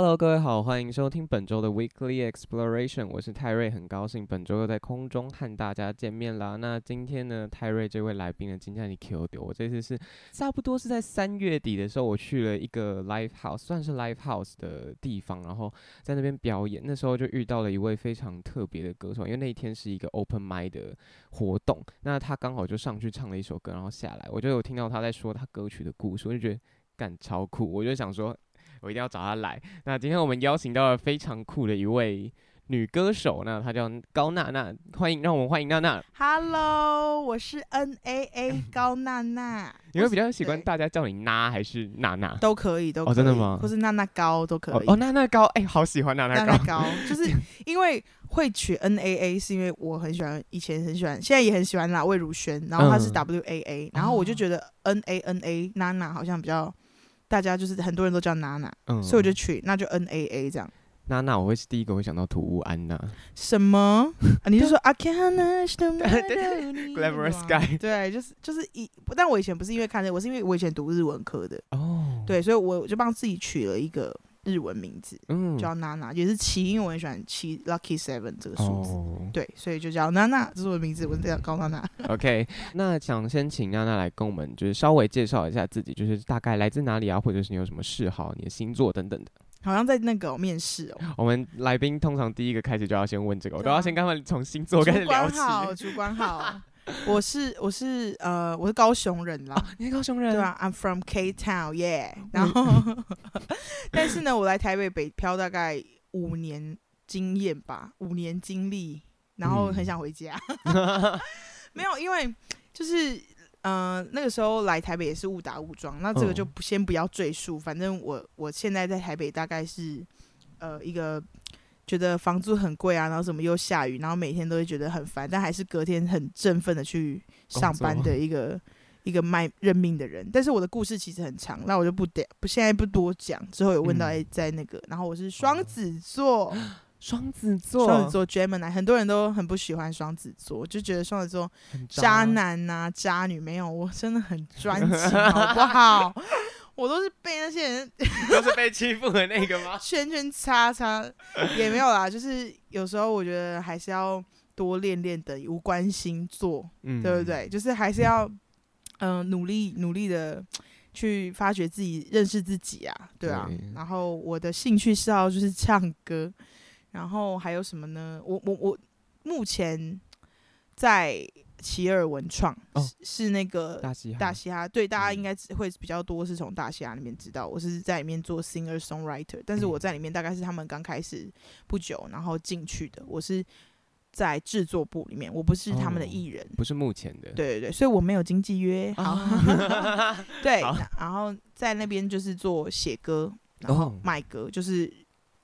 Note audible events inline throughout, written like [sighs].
Hello，各位好，欢迎收听本周的 Weekly Exploration，我是泰瑞，很高兴本周又在空中和大家见面啦。那今天呢，泰瑞这位来宾呢，今天你 Q 丢，我这次是差不多是在三月底的时候，我去了一个 Live House，算是 Live House 的地方，然后在那边表演。那时候就遇到了一位非常特别的歌手，因为那天是一个 Open Mic 的活动，那他刚好就上去唱了一首歌，然后下来，我就有听到他在说他歌曲的故事，我就觉得感超酷，我就想说。我一定要找他来。那今天我们邀请到了非常酷的一位女歌手，那她叫高娜娜，欢迎，让我们欢迎娜娜。Hello，我是 N A A 高娜娜。[laughs] 你会比较喜欢大家叫你娜还是娜娜？都可以，都可以。哦，真的吗？或是娜娜高都可以。哦，娜娜高，哎、欸，好喜欢娜娜高。娜娜高，[laughs] 就是因为会取 N A A，是因为我很喜欢，以前很喜欢，现在也很喜欢啦，魏如萱。然后她是 W A A，、嗯、然后我就觉得 N A N A 娜娜好像比较。大家就是很多人都叫娜娜，嗯，所以我就取，那就 N A A 这样。娜娜，我会是第一个会想到土屋安娜。什么？[laughs] 啊、你就说 I can't [laughs] Guy。对，就是就是一，但我以前不是因为看这个，我是因为我以前读日文科的。哦。对，所以我就帮自己取了一个日文名字，嗯，叫娜娜，也是七，因为我很喜欢七 Lucky Seven 这个数字。哦。对，所以就叫娜娜，这是我的名字，我叫高娜娜。OK，那想先请娜娜来跟我们就是稍微介绍一下自己，就是大概来自哪里啊，或者是你有什么嗜好、你的星座等等的。好像在那个面试哦。我们来宾通常第一个开始就要先问这个，我都要先跟他们从星座开始聊起。主管好，主管好。[laughs] 我是我是呃我是高雄人啦。哦，你是高雄人？对啊，I'm from K Town，yeah。[laughs] 然后，但是呢，我来台北北漂大概五年经验吧，五年经历，然后很想回家。[laughs] 嗯、没有，因为就是。嗯、呃，那个时候来台北也是误打误撞，那这个就不先不要赘述。反正我我现在在台北大概是呃一个觉得房租很贵啊，然后怎么又下雨，然后每天都会觉得很烦，但还是隔天很振奋的去上班的一个一个卖认命的人。但是我的故事其实很长，那我就不点不现在不多讲。之后有问到哎、嗯，在那个，然后我是双子座。[gasps] 双子座，双子座 Gemini，很多人都很不喜欢双子座，就觉得双子座渣男呐、啊、渣女。没有，我真的很专情，好不好？[laughs] 我都是被那些人，[laughs] 都是被欺负的那个吗？[laughs] 圈圈叉叉也没有啦，就是有时候我觉得还是要多练练的，无关星座，嗯，对不对？就是还是要嗯、呃、努力努力的去发掘自己，认识自己啊，对啊。对，然后我的兴趣嗜好就是唱歌。然后还有什么呢？我我我目前在奇尔文创，哦，是是那个大嘻哈，大嘻哈，对，大家应该会比较多是从大嘻哈里面知道，我是在里面做 singer songwriter，但是我在里面大概是他们刚开始不久，然后进去的，我是在制作部里面，我不是他们的艺人，哦，不是目前的，对对对，所以我没有经纪约，[laughs] 好，哦、对好，然后在那边就是做写歌，然后卖歌，就是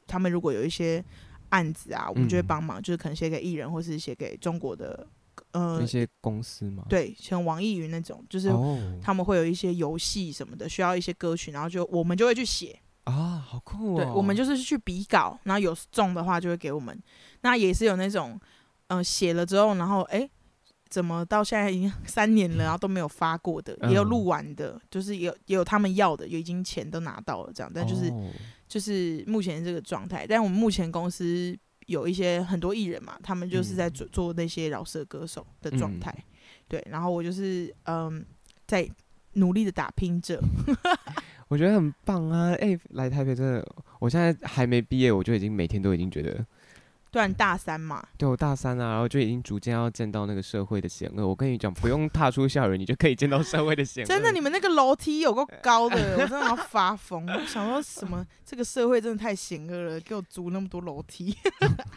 他们如果有一些。案子啊，我们就会帮忙，嗯，就是可能写给艺人，或是写给中国的呃一些公司嘛。对，像网易云那种，就是他们会有一些游戏什么的，需要一些歌曲，然后就我们就会去写啊，好酷哦！对，我们就是去比稿，然后有中的话就会给我们。那也是有那种，嗯，呃，写了之后，然后哎，欸，怎么到现在已经 [laughs] 三年了，然后都没有发过的，嗯，也有录完的，就是也有也有他们要的，也已经钱都拿到了，这样，但就是。哦就是目前这个状态，但我们目前公司有一些很多艺人嘛，他们就是在做做那些饶舌歌手的状态，嗯，对。然后我就是嗯，在努力的打拼着。[laughs] 我觉得很棒啊！哎，欸，来台北真的，我现在还没毕业，我就已经每天都已经觉得对啊，你大三嘛。对，我大三啊，然后就已经逐渐要见到那个社会的险恶。我跟你讲，不用踏出校园，你就可以见到社会的险恶。真的，你们那个楼梯有够高的，我真的要发疯。我想说什么？这个社会真的太险恶了，给我租那么多楼梯。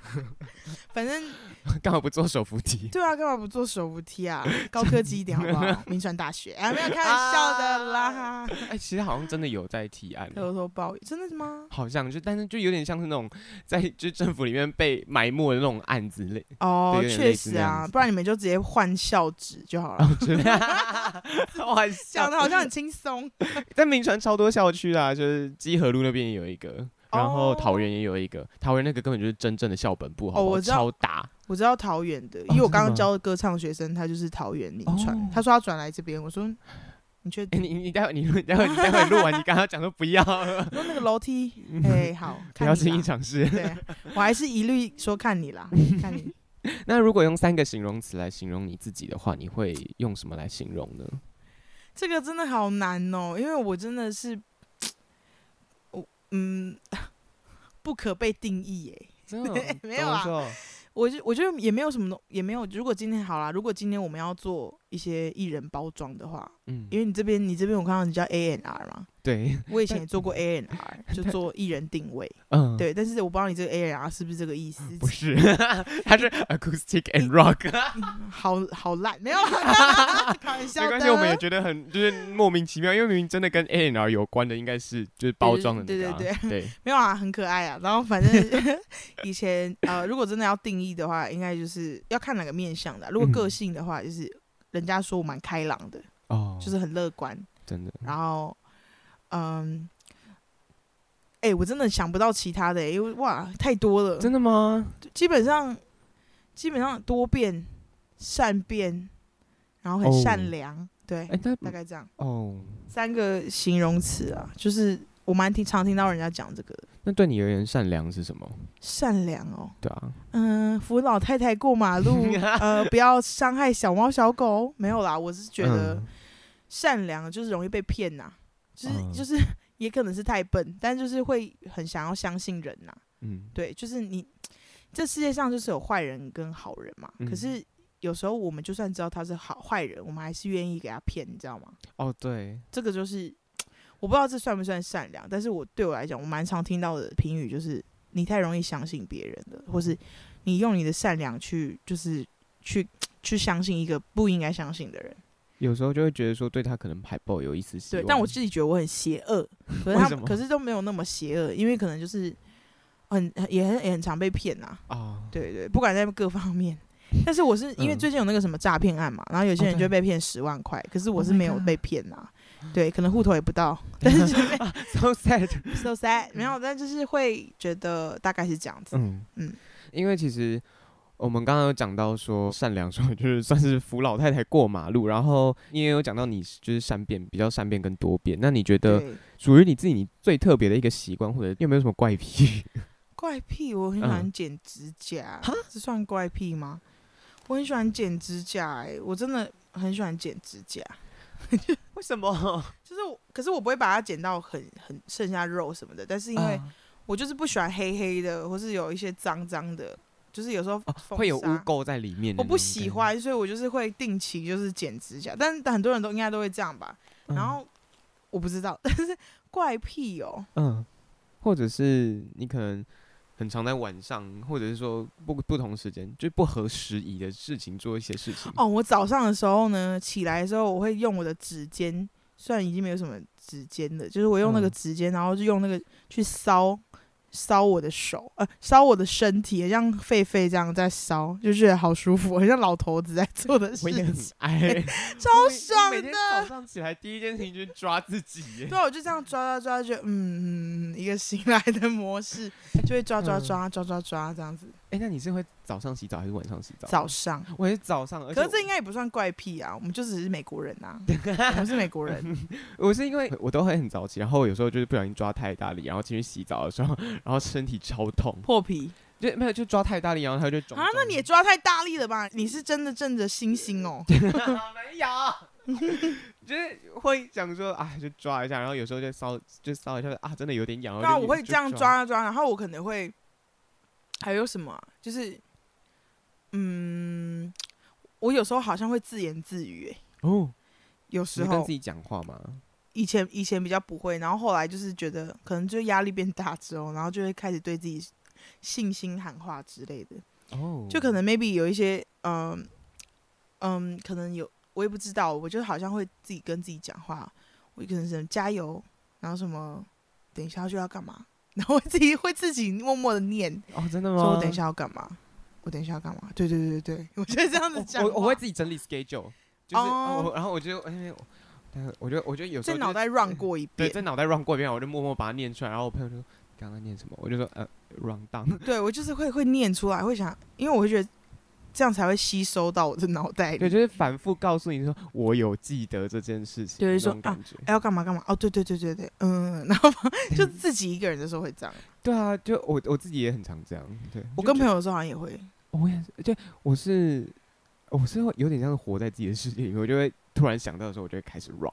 [laughs] 反正 [laughs] 干嘛不做手扶梯？对啊，干嘛不做手扶梯啊？高科技一点好不好？铭传大学啊，没有开玩笑的啦。哎、欸，其实好像真的有在提案，偷偷报，真的是吗？好像就，但是就有点像是那种在就政府里面被埋没的那种案子类。哦，确实啊，不然你们就直接换校址就好了。[laughs] 哇，讲的好像很轻松。[laughs] 在名传超多校区啊，就是基河路那边也有一个。然后桃园也有一个，桃园那个根本就是真正的校本部，好不好？我知道，超大。我知道桃园的，因为我刚刚教的歌唱学生，他就是桃园名传。哦、他说他转来这边，我说你确定？欸、你你待会你待会你待会录完，你刚刚讲说不要。[laughs] 说那个楼梯，哎、欸，好，不要轻易尝试。对，我还是一律说看你啦，[laughs] 看你。[laughs] 那如果用三个形容词来形容你自己的话，你会用什么来形容呢？这个真的好难哦，因为我真的是。我嗯，不可被定义耶，真的没有啊，我就我觉得也没有什么，也没有。如果今天好啦，如果今天我们要做一些艺人包装的话，嗯，因为你这边你这边我看到你叫 A N R 嘛。对，[laughs] 我以前也做过 A N R，[laughs] 就做艺人定位。嗯，对，但是我不知道你这个 A N R 是不是这个意思？不是，它是 [laughs] Acoustic and Rock。好好烂，没有啦，开玩笑。没关系，我们也觉得很就是莫名其妙，因为明明真的跟 A N R 有关的，应该是就是包装的。对对对对，没有啊，很可爱啊。然后反正以前呃，如果真的要定义的话，应该就是要看哪个面向的。如果个性的话，就是人家说我蛮开朗的哦，就是很乐观，真的。然后。嗯，哎、欸，我真的想不到其他的、欸，因为哇，太多了。真的吗？基本上，基本上多变、善变，然后很善良，哦、对，欸、大概这样。哦，三个形容词啊，就是我蛮听常听到人家讲这个。那对你而言，善良是什么？善良哦，对啊，嗯，扶老太太过马路，[laughs] 呃，不要伤害小猫小狗，没有啦，我是觉得善良就是容易被骗呐。就是就是 [laughs] 也可能是太笨，但就是会很想要相信人呐、啊。嗯，对，就是你这世界上就是有坏人跟好人嘛。嗯、可是有时候我们就算知道他是好坏人，我们还是愿意给他骗，你知道吗？哦，对，这个就是我不知道这算不算善良，但是我对我来讲，我蛮常听到的评语就是你太容易相信别人了，或是你用你的善良去就是去去相信一个不应该相信的人。有时候就会觉得说对他可能还抱有一丝希望，对，但我自己觉得我很邪恶，[laughs] 可是他可是都没有那么邪恶，因为可能就是很也很也很常被骗呐啊，对对，不管在各方面，但是我是因为最近有那个什么诈骗案嘛，然后有些人就被骗十万块，可是我是没有被骗呐，对，可能户头也不到，[laughs] 但是 [laughs] so sad so sad 没有，但就是会觉得大概是这样子，嗯嗯，因为其实。我们刚刚有讲到说善良，说 [laughs] 就是算是扶老太太过马路，然后你也有讲到你就是善变，比较善变跟多变。那你觉得属于你自己你最特别的一个习惯，或者有没有什么怪癖？[laughs] 怪癖，我很喜欢剪指甲，嗯、这算怪癖吗？我很喜欢剪指甲，哎，我真的很喜欢剪指甲。[laughs] 为什么？就是我，可是我不会把它剪到很很剩下肉什么的，但是因为我就是不喜欢黑黑的，或是有一些脏脏的。就是有时候、哦、会有污垢在里面，我不喜欢，所以我就是会定期就是剪指甲，但很多人都应该都会这样吧。嗯、然后我不知道，但是怪癖哦，嗯，或者是你可能很常在晚上，或者是说不不同时间就不合时宜的事情做一些事情。哦，我早上的时候呢，起来的时候我会用我的指尖，虽然已经没有什么指尖了，就是我用那个指尖，嗯、然后就用那个去烧。烧我的手，呃，烧我的身体，像狒狒这样在烧，就觉得好舒服，很像老头子在做的事情，哎，[laughs] 超爽的。早上起来第一件事情就是抓自己，对，我就这样抓抓抓，就嗯，一个醒来的模式，就会抓抓抓抓抓抓这样子。哎，那你是会早上洗澡还是晚上洗澡？早上，我也是早上。可是这应该也不算怪癖啊，我们就只是美国人呐，[laughs] 我们是美国人。[laughs] 我是因为我都会很早起，然后有时候就是不小心抓太大力，然后进去洗澡的时候，然后身体超痛，破皮，就没有就抓太大力，然后它就肿。啊，那你也抓太大力了吧？你是真的正着星星哦。[laughs] 没有，就是会想说啊，就抓一下，然后有时候就搔就搔一下啊，真的有点痒。那我会这样抓啊抓，然后我可能会。还有什么、啊？就是，嗯，我有时候好像会自言自语、欸，哎，哦，有时候跟自己讲话吗？以前以前比较不会，然后后来就是觉得可能就压力变大之后，然后就会开始对自己信心喊话之类的。哦，就可能 maybe 有一些，嗯嗯，可能有我也不知道，我就好像会自己跟自己讲话，我可能是加油，然后什么，等一下就要干嘛，然后我自己会自己默默的念。哦，真的吗？说我等一下要干嘛？我等一下要干嘛？对对对对对，我觉得这样子讲，我我会自己整理 schedule，就是、哦哦、然后我就哎。我觉得，我觉得有时候在脑袋 run 过一遍，对，在脑袋 run 过一遍，我就默默把它念出来。然后我朋友就说：“刚刚念什么？”我就说：“呃，run down。”对，我就是会会念出来，会想，因为我会觉得这样才会吸收到我的脑袋里。对，就是反复告诉你说：“我有记得这件事情。”就是说啊，哎，要干嘛干嘛？哦，对对对对对，嗯，[laughs] 然后就自己一个人的时候会这样。[laughs] 对啊，就我我自己也很常这样。对，我跟朋友的时候好像也会。我也是，对，我是我是有点像是活在自己的世界里面，我就会突然想到的时候，我就会开始 run。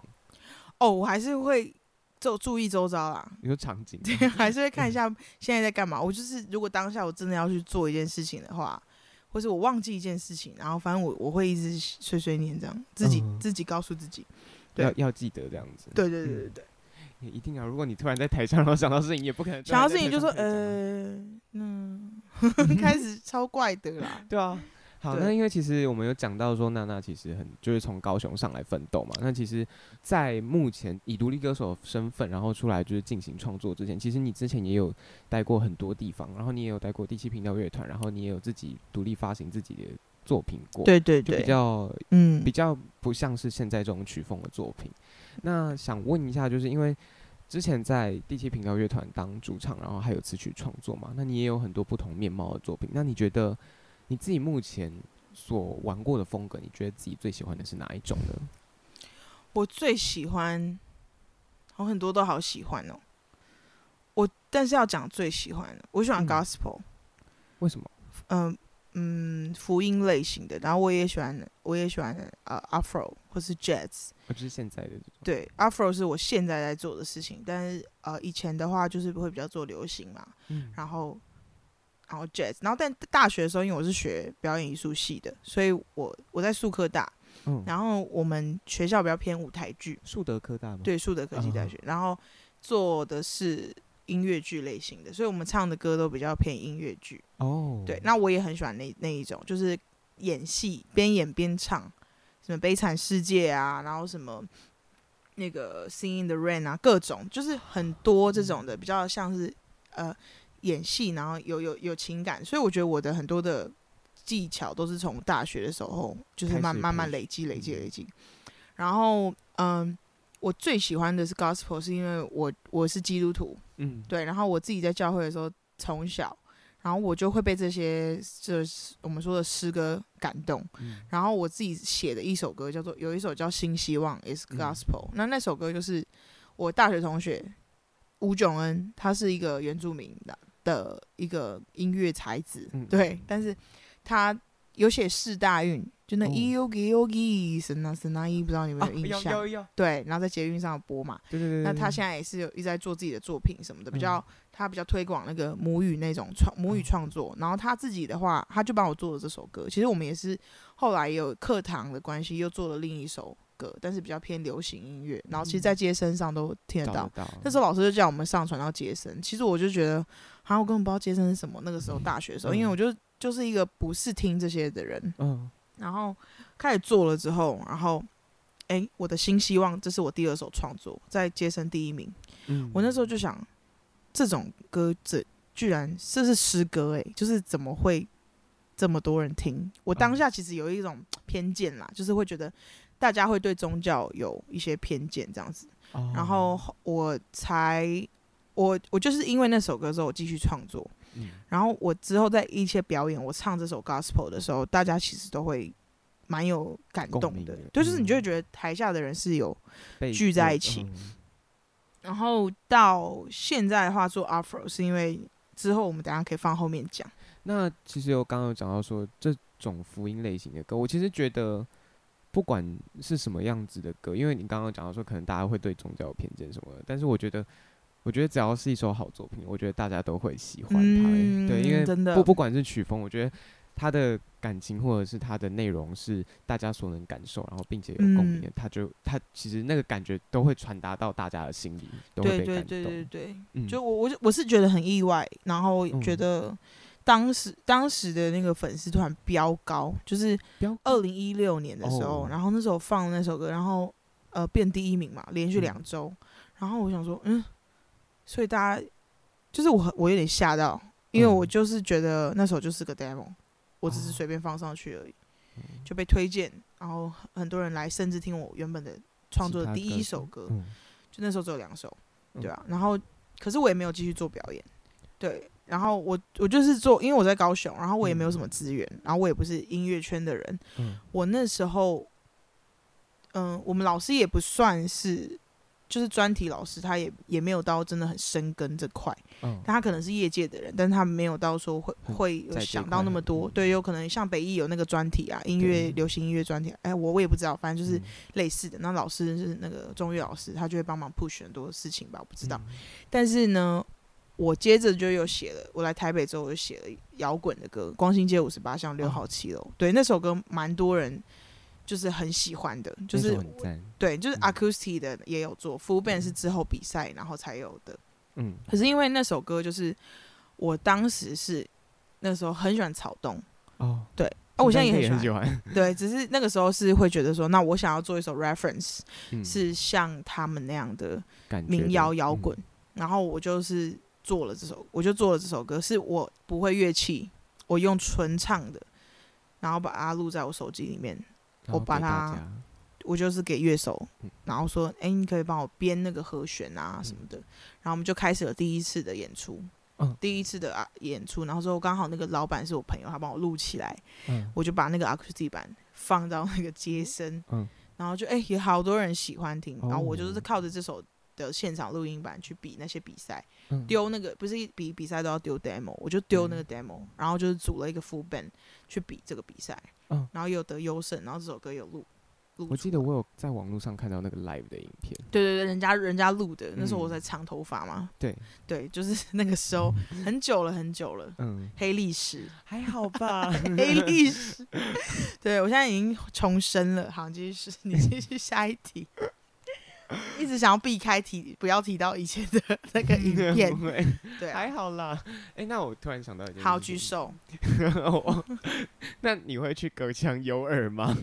哦，我还是会就注意周遭啦。你说场景，对，还是会看一下现在在干嘛。我就是，如果当下我真的要去做一件事情的话，或是我忘记一件事情，然后反正我我会一直碎碎念这样，自己、嗯、自己告诉自己，对，要要记得这样子。对对对对对，也、嗯、一定要。如果你突然在台上，然后想到事情，也不可能想到事情就说呃，嗯 [laughs] [laughs] 开始超怪的啦。对啊。好，那因为其实我们有讲到说，娜娜其实很就是从高雄上来奋斗嘛。那其实，在目前以独立歌手身份，然后出来就是进行创作之前，其实你之前也有待过很多地方，然后你也有待过第七频道乐团，然后你也有自己独立发行自己的作品过。对对对，就比较嗯，比较不像是现在这种曲风的作品。那想问一下，就是因为之前在第七频道乐团当主唱，然后还有词曲创作嘛，那你也有很多不同面貌的作品。那你觉得？你自己目前所玩过的风格，你觉得自己最喜欢的是哪一种呢？我最喜欢，我很多都好喜欢哦。我但是要讲最喜欢的，我喜欢 gospel。嗯、为什么？嗯嗯，福音类型的。然后我也喜欢，我也喜欢呃 Afro 或是 Jazz。不是现在的这种。对，Afro 是我现在在做的事情，但是呃以前的话就是会比较做流行嘛。嗯。然后。然后 jazz，然后但大学的时候，因为我是学表演艺术系的，所以我我在树科大，嗯，然后我们学校比较偏舞台剧，树德科大吗？对，树德科技大学，然后做的是音乐剧类型的，所以我们唱的歌都比较偏音乐剧。哦，对，那我也很喜欢那那一种，就是演戏边演边唱，什么悲惨世界啊，然后什么那个 Sing in the Rain 啊，各种就是很多这种的，比较像是呃。演戏，然后有有有情感，所以我觉得我的很多的技巧都是从大学的时候，就是慢慢慢累积累积累积。然后，嗯，我最喜欢的是 gospel，是因为我我是基督徒，嗯，对。然后我自己在教会的时候，从小，然后我就会被这些就是我们说的诗歌感动。嗯，然后我自己写的一首歌叫做有一首叫《新希望》，is gospel，嗯。那那首歌就是我大学同学吴炯恩，他是一个原住民的。的一个音乐才子，嗯、对，但是他有写四大运，就那 Yogi Yogi 神啊神啊一，不知道你们有印象？有有有。对，然后在捷运上播嘛。对对对。那他现在也是有一直在做自己的作品什么的，比较、嗯、他比较推广那个母语那种创母语创作。然后他自己的话，他就帮我做了这首歌。其实我们也是后来也有课堂的关系，又做了另一首歌，但是比较偏流行音乐。然后其实，在街声上都听得到。嗯、那时候老师就叫我们上传到街声。其实我就觉得。好，我根本不知道街声是什么。那个时候大学的时候，嗯、因为我就就是一个不是听这些的人。嗯。然后开始做了之后，然后，哎、欸，我的新希望，这是我第二首创作，在街声第一名。嗯。我那时候就想，这种歌这居然这是诗歌，哎，就是怎么会这么多人听？我当下其实有一种偏见啦，嗯、就是会觉得大家会对宗教有一些偏见这样子。哦、然后我才。我我就是因为那首歌之后，我继续创作，嗯，然后我之后在一些表演，我唱这首 gospel 的时候，大家其实都会蛮有感动的，的就是你就会觉得台下的人是有聚在一起。嗯、然后到现在的话做 Afro 是因为之后我们等下可以放后面讲。那其实我刚刚有讲到说这种福音类型的歌，我其实觉得不管是什么样子的歌，因为你刚刚讲到说可能大家会对宗教有偏见什么的，但是我觉得。我觉得只要是一首好作品，我觉得大家都会喜欢它。嗯、对，因为真的不不管是曲风，我觉得它的感情或者是它的内容是大家所能感受，然后并且有共鸣的，他、嗯、就它其实那个感觉都会传达到大家的心里，都会被感动。对对对对对，嗯、就我我我是觉得很意外，然后觉得当时、嗯、当时的那个粉丝团飙高，就是二零一六年的时候，然后那时候放那首歌，然后呃变第一名嘛，连续两周，嗯、然后我想说，嗯。所以大家就是我，我有点吓到，因为我就是觉得那首就是个 demo，我只是随便放上去而已，就被推荐，然后很多人来，甚至听我原本的创作的第一首歌，就那时候只有两首，对啊，然后可是我也没有继续做表演，对，然后我我就是做，因为我在高雄，然后我也没有什么资源，然后我也不是音乐圈的人，我那时候，嗯，我们老师也不算是。就是专题老师，他也也没有到真的很深耕这块，嗯、但他可能是业界的人，但他没有到说会会有想到那么多。对，有可能像北艺有那个专题啊，音乐流行音乐专题，哎、欸，我我也不知道，反正就是类似的。那老师是那个中乐老师，他就会帮忙 push 很多事情吧，我不知道。嗯、但是呢，我接着就又写了，我来台北之后我就写了摇滚的歌，《光新街五十八巷六号七楼》。哦、对，那首歌蛮多人。就是很喜欢的，就是对，就是 acoustic 的也有做，full band 是之后比赛然后才有的。嗯，可是因为那首歌就是我当时是那时候很喜欢草东哦，对，啊，我现在也很喜欢，对，只是那个时候是会觉得说，那我想要做一首 reference，是像他们那样的民谣摇滚，然后我就是做了这首，我就做了这首歌，是我不会乐器，我用纯唱的，然后把它录在我手机里面。我把它，我就是给乐手，然后说，哎、欸，你可以帮我编那个和弦啊什么的，嗯、然后我们就开始了第一次的演出，嗯、第一次的啊演出，然后之后刚好那个老板是我朋友，他帮我录起来，嗯、我就把那个 acoustic 版放到那个街声，嗯、然后就哎、欸，有好多人喜欢听，然后我就是靠着这首的现场录音版去比那些比赛，丢、嗯、那个不是比比赛都要丢 demo，我就丢那个 demo，、嗯、然后就是组了一个 full band 去比这个比赛。嗯，然后有得优胜，然后这首歌有录，录。我记得我有在网络上看到那个 live 的影片。对对对，人家人家录的，那时候我在长头发嘛。对对，就是那个时候 [laughs] 很久了很久了。嗯，黑历史还好吧？[laughs] 黑历史。对，我现在已经重生了。好，继续，你继续下一题。[laughs] 一直想要避开提，不要提到以前的 [laughs] 那个影片。[laughs] 对，还好啦。哎，那我突然想到一件事。好，举手。那你会去隔墙有耳吗？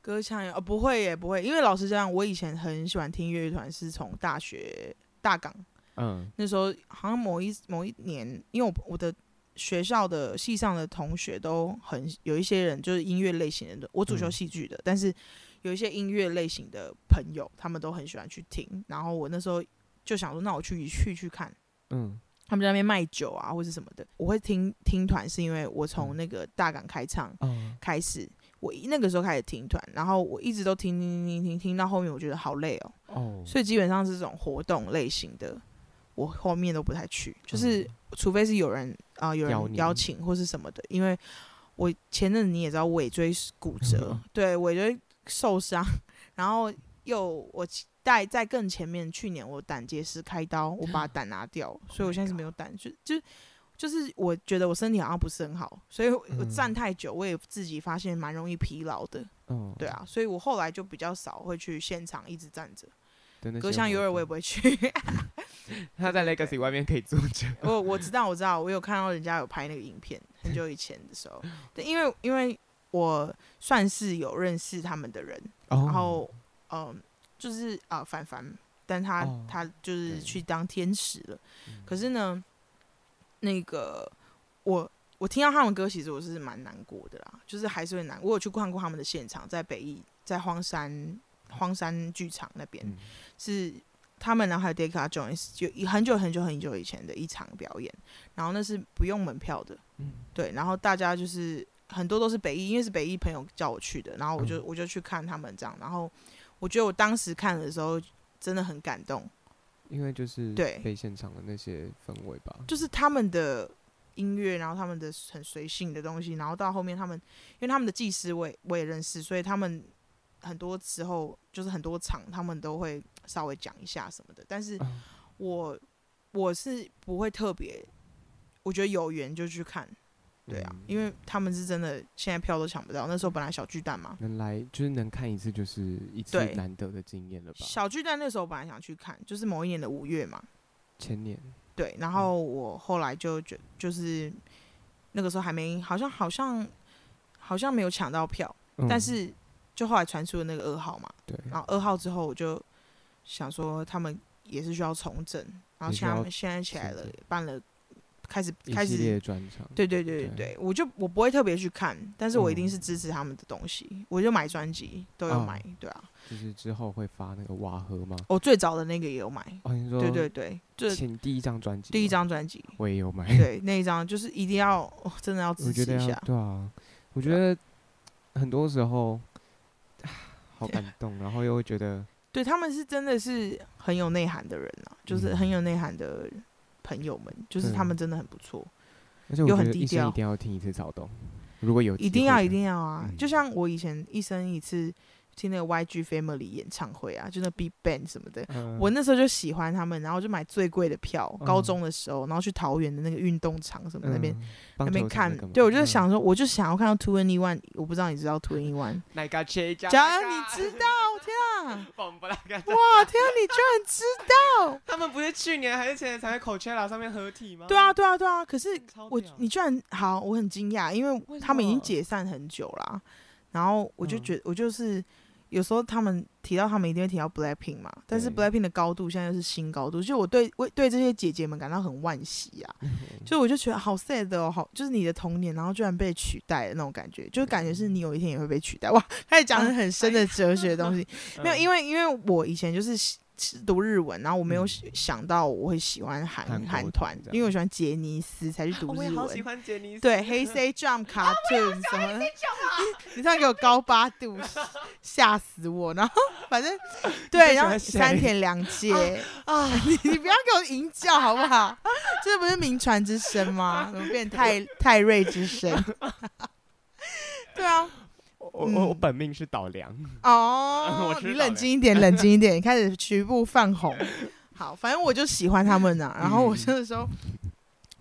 隔墙有，哦，不会耶，不会。因为老实讲，我以前很喜欢听乐乐团，是从大学大港。嗯。那时候好像某一某一年，因为我我的学校的系上的同学都很有一些人就是音乐类型的，我主修戏剧的，但是。有一些音乐类型的朋友，他们都很喜欢去听。然后我那时候就想说，那我去去去看，嗯，他们在那边卖酒啊，或是什么的。我会听听团，是因为我从那个大港开唱开始，嗯、我那个时候开始听团，然后我一直都听听听听听到后面，我觉得好累哦。哦，所以基本上是这种活动类型的，我后面都不太去，就是除非是有人啊、呃，有人邀请或是什么的。因为我前阵子你也知道，尾椎骨折，嗯、对尾椎。受伤，[laughs] 然后又我带在更前面。去年我胆结石开刀，我把胆拿掉，oh、所以我现在是没有胆，就就就是我觉得我身体好像不是很好，所以我站太久，我也自己发现蛮容易疲劳的。嗯，对啊，所以我后来就比较少会去现场一直站着。隔墙有耳我也不会去。[laughs] [laughs] 他在 Legacy 外面可以坐着。我我知道我知道，我有看到人家有拍那个影片，很久以前的时候。对，因为因为。我算是有认识他们的人，oh. 然后，嗯、呃，就是啊、呃，凡凡，但他、oh. 他就是去当天使了。可是呢，那个我我听到他们歌，其实我是蛮难过的啦，就是还是会难。我有去看过他们的现场，在北艺，在荒山荒山剧场那边，嗯、是他们然后还有 Deca Jones 就很久很久很久以前的一场表演，然后那是不用门票的，嗯、对，然后大家就是。很多都是北艺，因为是北艺朋友叫我去的，然后我就、嗯、我就去看他们这样，然后我觉得我当时看的时候真的很感动，因为就是对。被现场的那些氛围吧，就是他们的音乐，然后他们的很随性的东西，然后到后面他们，因为他们的技师我也我也认识，所以他们很多时候就是很多场他们都会稍微讲一下什么的，但是我我是不会特别，我觉得有缘就去看。对啊，因为他们是真的，现在票都抢不到。那时候本来小巨蛋嘛，能来就是能看一次，就是一次难得的经验了吧。小巨蛋那时候本来想去看，就是某一年的五月嘛，前年。对，然后我后来就觉就是那个时候还没，好像好像好像没有抢到票，嗯、但是就后来传出了那个二号嘛，对，然后二号之后我就想说他们也是需要重整，然后像现在起来了，办了。开始开始，对对对对对，对我就我不会特别去看，但是我一定是支持他们的东西，嗯、我就买专辑都有买，对啊。就是之后会发那个瓦盒吗？我最早的那个也有买。哦，你说对对对，就请第一张专辑，第一张专辑我也有买。对，那一张就是一定要，哦、真的要支持一下。对啊，我觉得很多时候 [sighs] 好感动，然后又会觉得，对他们是真的是很有内涵的人啊，就是很有内涵的人。朋友们，就是他们真的很不错，又很低调。一定要听一次躁动，如果有一定要一定要啊！嗯、就像我以前一生一次。听那个 YG Family 演唱会啊，就那 Big Bang 什么的，嗯、我那时候就喜欢他们，然后就买最贵的票。嗯、高中的时候，然后去桃园的那个运动场什么那边、嗯、那边看。对，我就想说，我就想要看到 2NE1，我不知道你知道 2NE1？假如你知道，天啊！哇，天啊，你居然知道？[laughs] 他们不是去年还是前年才在 Coachella 上面合体吗？对啊，对啊，对啊。可是我，你居然好，我很惊讶，因为他们已经解散很久了。然后我就觉得，我就是。有时候他们提到他们一定会提到 Blackpink 嘛，但是 Blackpink 的高度现在又是新高度，就我对为对这些姐姐们感到很惋惜啊，就我就觉得好 sad 哦，好就是你的童年，然后居然被取代的那种感觉，就感觉是你有一天也会被取代哇，开始讲了很深的哲学的东西，[laughs] 没有，因为因为我以前就是。读日文，然后我没有想到我会喜欢韩韩团，因为我喜欢杰尼斯才去读日文。[laughs] 我也好喜欢杰尼斯。对，Hey Say Jump Cartoon 什么？[laughs] 你突然给我高八度，吓死我！然后反正对，然后三田凉介啊，你你不要给我淫叫好不好？这不是名传之声吗？怎么变泰泰瑞之声？对啊。我我我本命是岛良哦，[laughs] 你冷静一点，冷静一点，开始 [laughs] 局部泛红。好，反正我就喜欢他们呐。然后我那个时候，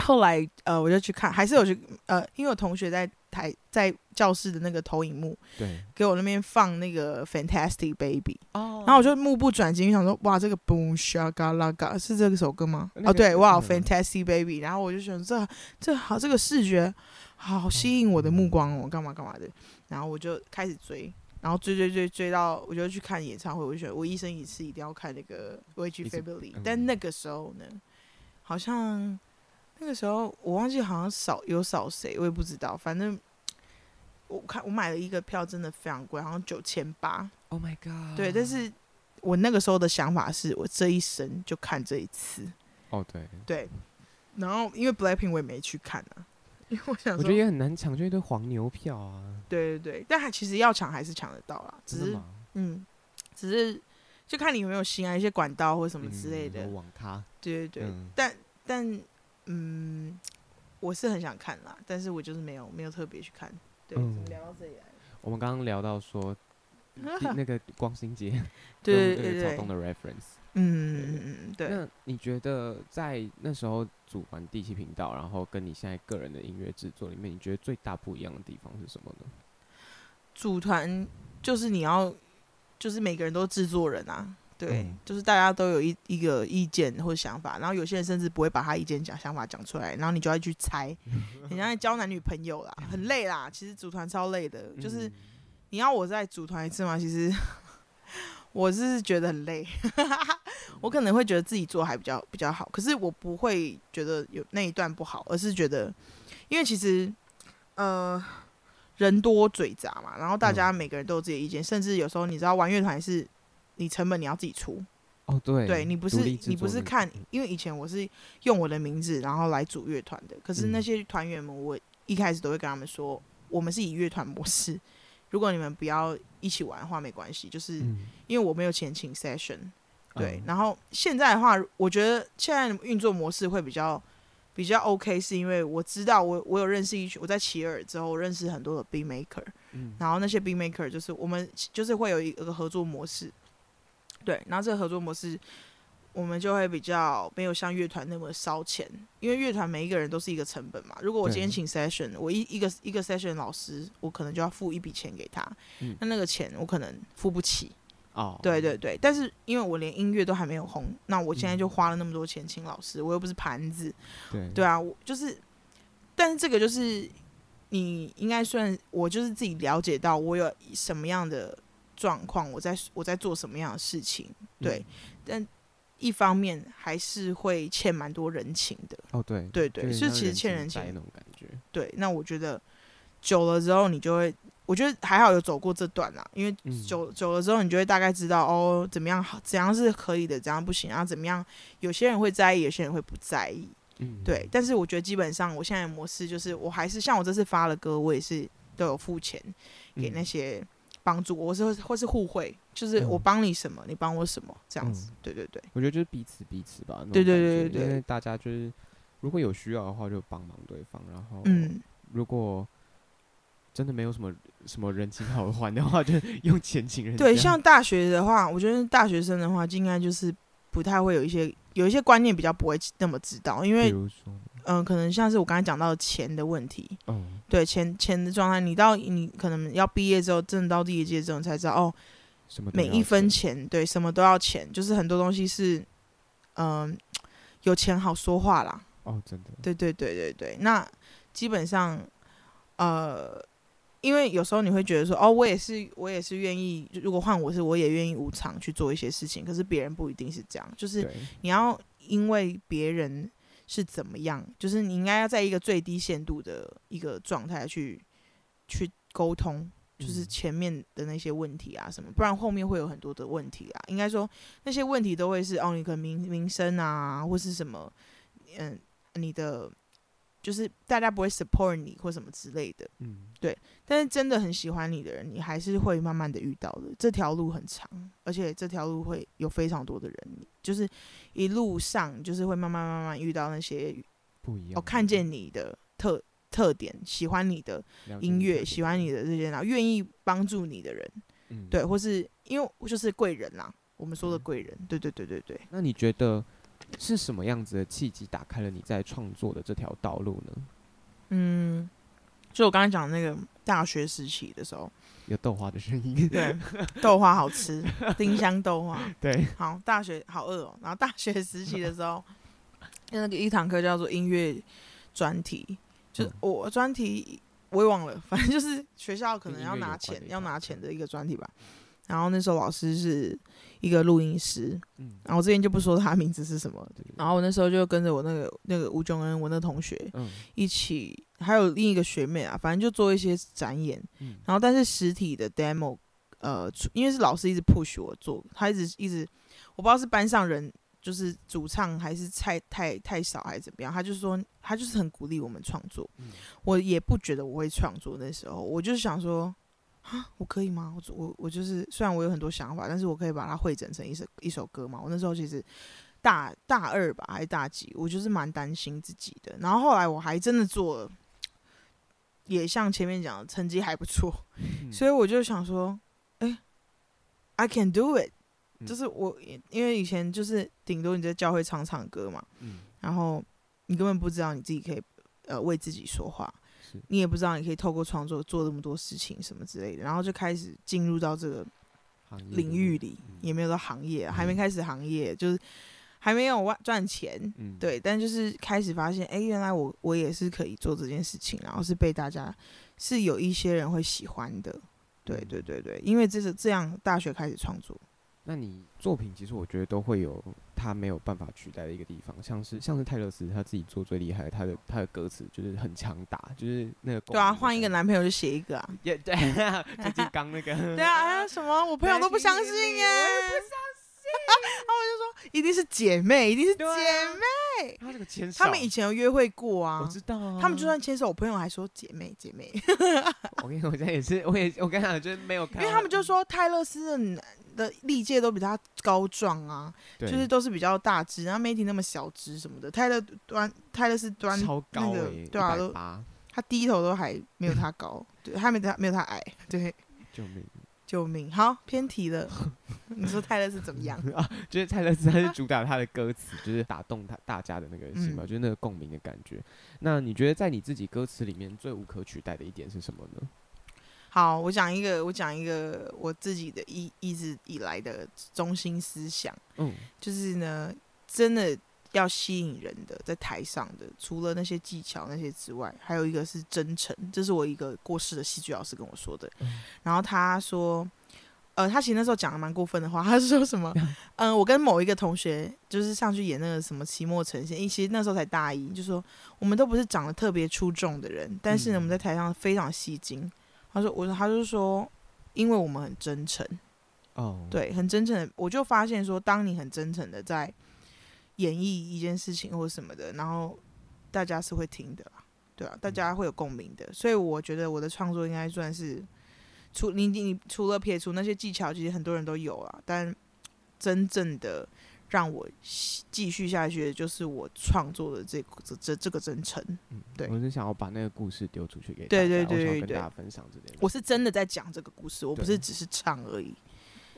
后来呃，我就去看，还是有去呃，因为我同学在台在教室的那个投影幕，对，给我那边放那个 Fantastic Baby 哦，然后我就目不转睛，想说哇，这个 Boom Laga 是这个首歌吗？哦，对，哇，Fantastic Baby，然后我就想这这好，这个视觉好吸引我的目光哦，干嘛干嘛的。然后我就开始追，然后追追追追到，我就去看演唱会。我就觉得我一生一次一定要看那个 YG Family。但那个时候呢，好像那个时候我忘记好像少有少谁，我也不知道。反正我看我买了一个票，真的非常贵，好像九千八。Oh my god！对，但是我那个时候的想法是我这一生就看这一次。哦，oh, 对对。然后因为 Blackpink 我也没去看啊。因为我想，我觉得也很难抢，就一堆黄牛票啊。对对对，但还其实要抢还是抢得到啦，只是嗯，只是就看你有没有心啊，一些管道或什么之类的。嗯、网咖。对对对，嗯、但但嗯，我是很想看啦，但是我就是没有没有特别去看。对，嗯、怎么聊到这里来？我们刚刚聊到说，[laughs] 那个光新节，对对对对，草东的 reference。嗯嗯嗯，对。那你觉得在那时候组完第七频道，然后跟你现在个人的音乐制作里面，你觉得最大不一样的地方是什么呢？组团就是你要，就是每个人都制作人啊，对，嗯、就是大家都有一一个意见或想法，然后有些人甚至不会把他意见讲想法讲出来，然后你就要去猜，[laughs] 你像在交男女朋友啦，很累啦，其实组团超累的，就是你要我再组团一次吗？其实。我是觉得很累，[laughs] 我可能会觉得自己做还比较比较好，可是我不会觉得有那一段不好，而是觉得，因为其实，呃，人多嘴杂嘛，然后大家每个人都有自己的意见，嗯、甚至有时候你知道玩乐团是，你成本你要自己出，哦对，对你不是你不是看，因为以前我是用我的名字然后来组乐团的，可是那些团员们，我一开始都会跟他们说，我们是以乐团模式。如果你们不要一起玩的话，没关系，就是因为我没有钱请 session，对。嗯、然后现在的话，我觉得现在运作模式会比较比较 OK，是因为我知道我我有认识一群，我在奇尔之后认识很多的 beat maker，嗯、然后那些 beat maker 就是我们就是会有一个合作模式，对。然后这个合作模式，我们就会比较没有像乐团那么烧钱，因为乐团每一个人都是一个成本嘛。如果我今天请 session，我一一个一个 session 老师，我可能就要付一笔钱给他，嗯、那那个钱我可能付不起。哦，对对对，但是因为我连音乐都还没有红，那我现在就花了那么多钱请老师，嗯、我又不是盘子。对对啊，我就是，但是这个就是你应该算我就是自己了解到我有什么样的状况，我在我在做什么样的事情，对，嗯、但。一方面还是会欠蛮多人情的哦，对对对，是其实欠人情那种感觉。对，那我觉得久了之后，你就会，我觉得还好有走过这段啦，因为久、嗯、久了之后，你就会大概知道哦，怎么样好，怎样是可以的，怎样不行，然后怎么样，有些人会在意，有些人会不在意。嗯，对。但是我觉得基本上，我现在的模式就是，我还是像我这次发了歌，我也是都有付钱给那些。嗯帮助我，或是或是互惠，就是我帮你什么，嗯、你帮我什么，这样子。嗯、对对对，我觉得就是彼此彼此吧。对对对对对，因为大家就是如果有需要的话，就帮忙对方。然后嗯，如果真的没有什么什么人情好还的话，就 [laughs] 用钱请人。对，像大学的话，我觉得大学生的话，就应该就是不太会有一些有一些观念比较不会那么知道，因为。嗯、呃，可能像是我刚才讲到的钱的问题，嗯，对，钱钱的状态，你到你可能要毕业之后，真的到第一届之后，你才知道哦，每一分钱，对，什么都要钱，就是很多东西是，嗯、呃，有钱好说话啦。哦，真的，对对对对对，那基本上，呃，因为有时候你会觉得说，哦，我也是，我也是愿意，如果换我是，我也愿意无偿去做一些事情，可是别人不一定是这样，就是你要因为别人。是怎么样？就是你应该要在一个最低限度的一个状态去去沟通，就是前面的那些问题啊什么，不然后面会有很多的问题啊。应该说那些问题都会是哦，你可能名名声啊，或是什么，嗯，你的。就是大家不会 support 你或什么之类的，嗯，对。但是真的很喜欢你的人，你还是会慢慢的遇到的。这条路很长，而且这条路会有非常多的人，就是一路上就是会慢慢慢慢遇到那些不一样。哦，看见你的特特点，喜欢你的音乐，喜欢你的这些，然后愿意帮助你的人，嗯，对，或是因为就是贵人啦，我们说的贵人，对对对对对。那你觉得？是什么样子的契机打开了你在创作的这条道路呢？嗯，就我刚才讲那个大学时期的时候，有豆花的声音，对，豆花好吃，[laughs] 丁香豆花，对，好，大学好饿哦。然后大学时期的时候，那个一堂课叫做音乐专题，就是我专题我也忘了，反正就是学校可能要拿钱要拿钱的一个专题吧。然后那时候老师是一个录音师，嗯，然后我这边就不说他名字是什么，然后我那时候就跟着我那个那个吴炯恩，我那同学，嗯，一起还有另一个学妹啊，反正就做一些展演，嗯，然后但是实体的 demo，呃，因为是老师一直 push 我做，他一直一直，我不知道是班上人就是主唱还是太太太少还是怎么样，他就说他就是很鼓励我们创作，嗯，我也不觉得我会创作，那时候我就是想说。啊，我可以吗？我我我就是，虽然我有很多想法，但是我可以把它汇整成一首一首歌嘛。我那时候其实大大二吧，还是大几，我就是蛮担心自己的。然后后来我还真的做了，也像前面讲的，成绩还不错，嗯、所以我就想说，哎、欸，I can do it，、嗯、就是我因为以前就是顶多你在教会唱唱歌嘛，嗯、然后你根本不知道你自己可以呃为自己说话。你也不知道你可以透过创作做这么多事情什么之类的，然后就开始进入到这个领域里，也没有到行业，还没开始行业，就是还没有赚钱，对，但就是开始发现，哎，原来我我也是可以做这件事情，然后是被大家是有一些人会喜欢的，对对对对，因为这是这样，大学开始创作。那你作品其实我觉得都会有他没有办法取代的一个地方，像是像是泰勒斯他自己做最厉害的，他的他的歌词就是很强大，就是那个。对啊，换一个男朋友就写一个啊。也对，[laughs] 最近刚那个。[laughs] 对啊，还有什么？我朋友都不相信 [laughs] 耶。我也不相信。然后我就说，一定是姐妹，一定是姐妹。他这个牵手。他们以前有约会过啊。我知道啊。他们就算牵手，我朋友还说姐妹姐妹。[laughs] 我跟你说，我现在也是，我也我跟你讲，就是没有看。因为他们就说泰勒斯的。的历届都比他高壮啊，对就是都是比较大只，然后 Matty 那么小只什么的，泰勒端泰勒斯端那个对啊，都他低头都还没有他高，对，他没他没有他矮，对，救命！救命！好，偏题了。你说泰勒是怎么样 [laughs] 啊？就是泰勒斯他是主打他的歌词，就是打动他大家的那个心嘛，嗯、就是那个共鸣的感觉。那你觉得在你自己歌词里面最无可取代的一点是什么呢？好，我讲一个，我讲一个我自己的一一直以来的中心思想。嗯，就是呢，真的。要吸引人的，在台上的，除了那些技巧那些之外，还有一个是真诚。这是我一个过世的戏剧老师跟我说的。嗯、然后他说，呃，他其实那时候讲的蛮过分的话，他是说什么？[laughs] 嗯、呃，我跟某一个同学就是上去演那个什么期末呈现，因为其实那时候才大一，就说我们都不是长得特别出众的人，但是呢，我们在台上非常吸睛。他说，我说，他就说，因为我们很真诚。哦，对，很真诚的。我就发现说，当你很真诚的在。演绎一件事情或什么的，然后大家是会听的，对啊，大家会有共鸣的，所以我觉得我的创作应该算是，除你你除了撇除那些技巧，其实很多人都有啊，但真正的让我继续下去的就是我创作的这这这这个真诚，嗯，对，我是想要把那个故事丢出去给大家，对对对对对，跟大家分享这点，我是真的在讲这个故事，我不是只是唱而已。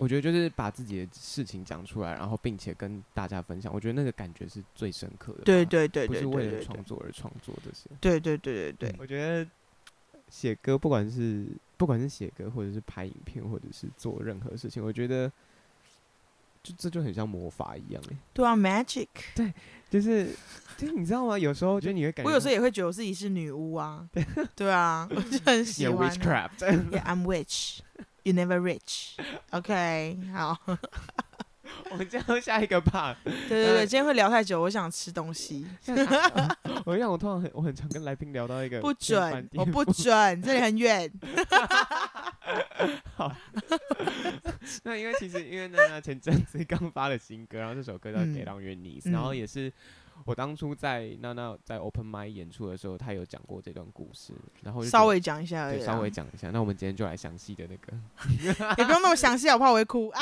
我觉得就是把自己的事情讲出来，然后并且跟大家分享。我觉得那个感觉是最深刻的。对对对，不是为了创作而创作这些。对对对对对。我觉得写歌，不管是不管是写歌，或者是拍影片，或者是做任何事情，我觉得就这就很像魔法一样哎。对啊，magic。对，就是就是你知道吗？有时候我觉得你会感觉，我有时候也会觉得我自己是女巫啊。对啊，我就很 [laughs] 喜欢。Witchcraft。Yeah, I'm witch. You never rich, [laughs] OK？好，[laughs] 我们进入下一个吧。对对对，今天会聊太久，我想吃东西。[laughs] 我让我通常很我很常跟来宾聊到一个不准，我不准，这里很远。好，那因为其实因为呢，前阵子刚发了新歌，然后这首歌叫《给朗约尼斯》，然后也是。我当初在娜娜在 Open Mic 演出的时候，他有讲过这段故事，然后稍微讲一下而已，对，稍微讲一下。那我们今天就来详细的那个，[laughs] 也不用那么详细，我怕我会哭啊，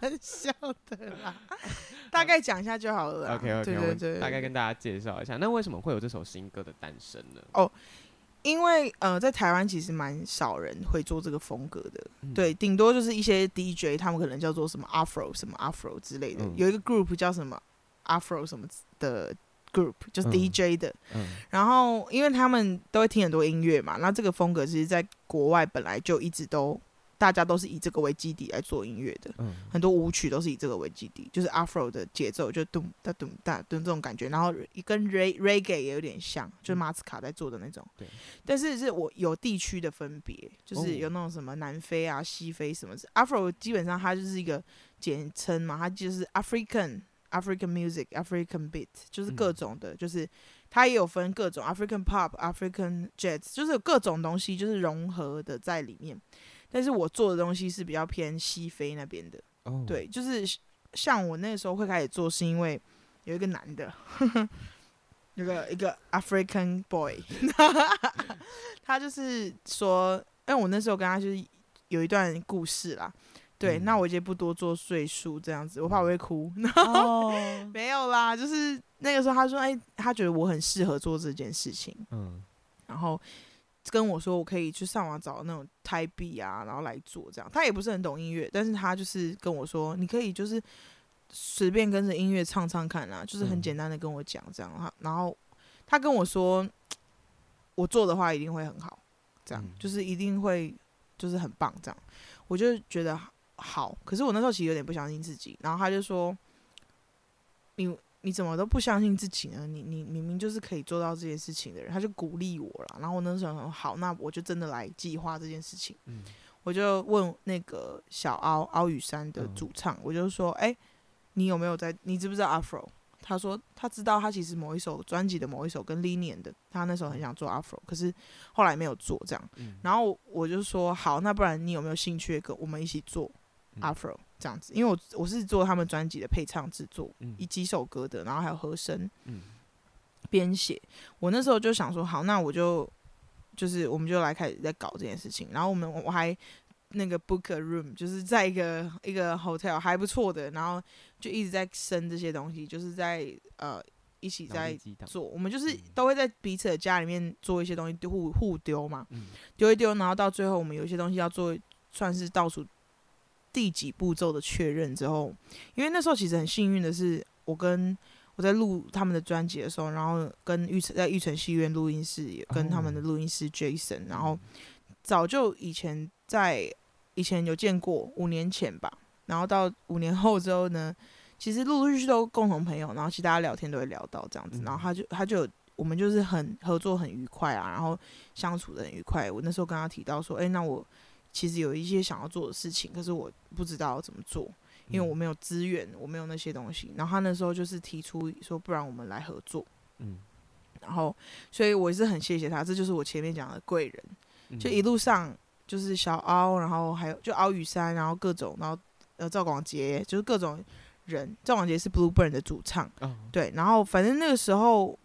[laughs] [laughs] 笑的啦，大概讲一下就好了。OK OK，对对对，大概跟大家介绍一下，那为什么会有这首新歌的诞生呢？哦，因为呃，在台湾其实蛮少人会做这个风格的，嗯、对，顶多就是一些 DJ，他们可能叫做什么 Afro 什么 Afro 之类的，嗯、有一个 group 叫什么。Afro 什么的 group 就是 DJ 的，嗯。嗯、然后因为他们都会听很多音乐嘛，那这个风格其实在国外本来就一直都大家都是以这个为基底来做音乐的，嗯、很多舞曲都是以这个为基底，就是 Afro 的节奏就咚哒咚哒咚这种感觉，然后跟 Reggae 也有点像，就是马斯卡在做的那种，对，但是是我有地区的分别，就是有那种什么南非啊、西非什么，Afro 基本上它就是一个简称嘛，它就是 African。African music, African beat，就是各种的，嗯、就是它也有分各种 African pop, African jazz，就是有各种东西，就是融合的在里面。但是我做的东西是比较偏西非那边的，哦、对，就是像我那时候会开始做，是因为有一个男的，呵 [laughs] 呵有个一个 African boy，[laughs] 他就是说，因为我那时候跟他就是有一段故事啦。对，嗯、那我就不多做赘述，这样子，我怕我会哭。[laughs] 哦，没有啦，就是那个时候他说，哎，他觉得我很适合做这件事情，嗯，然后跟我说我可以去上网找那种台币啊，然后来做这样。他也不是很懂音乐，但是他就是跟我说，你可以就是随便跟着音乐唱唱看啊，就是很简单的跟我讲这样。哈、嗯，然后他跟我说，我做的话一定会很好，这样、嗯、就是一定会就是很棒这样。我就觉得。好，可是我那时候其实有点不相信自己，然后他就说：“你你怎么都不相信自己呢？你你明明就是可以做到这件事情的人。”他就鼓励我了，然后我那时候说：“好，那我就真的来计划这件事情。嗯”我就问那个小凹凹雨山的主唱，嗯、我就说：“哎、欸，你有没有在？你知不知道 Afro？” 他说他知道，他其实某一首专辑的某一首跟 Linian 的，他那时候很想做 Afro，可是后来没有做这样。嗯、然后我就说：“好，那不然你有没有兴趣跟我们一起做？” Afro 这样子，因为我我是做他们专辑的配唱制作，一、嗯、几首歌的，然后还有和声编写。我那时候就想说，好，那我就就是我们就来开始在搞这件事情。然后我们我还那个 book a room，就是在一个一个 hotel 还不错的，然后就一直在生这些东西，就是在呃一起在做，我们就是都会在彼此的家里面做一些东西，互互丢嘛，丢一丢，然后到最后我们有一些东西要做，算是倒数第几步骤的确认之后，因为那时候其实很幸运的是，我跟我在录他们的专辑的时候，然后跟玉成在玉成戏院录音室也跟他们的录音师 Jason，然后早就以前在以前有见过，五年前吧，然后到五年后之后呢。其实陆陆续续都共同朋友，然后其实大家聊天都会聊到这样子，然后他就他就我们就是很合作很愉快啊，然后相处的很愉快。我那时候跟他提到说，哎，那我其实有一些想要做的事情，可是我不知道怎么做，因为我没有资源，我没有那些东西。然后他那时候就是提出说，不然我们来合作。嗯，然后所以我也是很谢谢他，这就是我前面讲的贵人，就一路上就是小凹，然后还有就凹雨山，然后各种，然后呃赵广杰，就是各种。人赵广杰是 Blueburn 的主唱，oh. 对，然后反正那个时候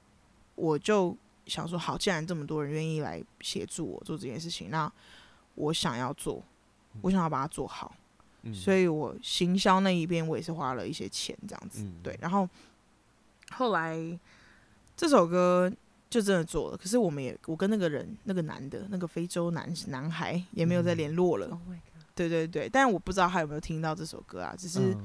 我就想说，好，既然这么多人愿意来协助我做这件事情，那我想要做，我想要把它做好，嗯、所以我行销那一边我也是花了一些钱，这样子，嗯、对，然后后来这首歌就真的做了，可是我们也，我跟那个人，那个男的，那个非洲男男孩也没有再联络了，嗯 oh、对对对，但我不知道他有没有听到这首歌啊，只是。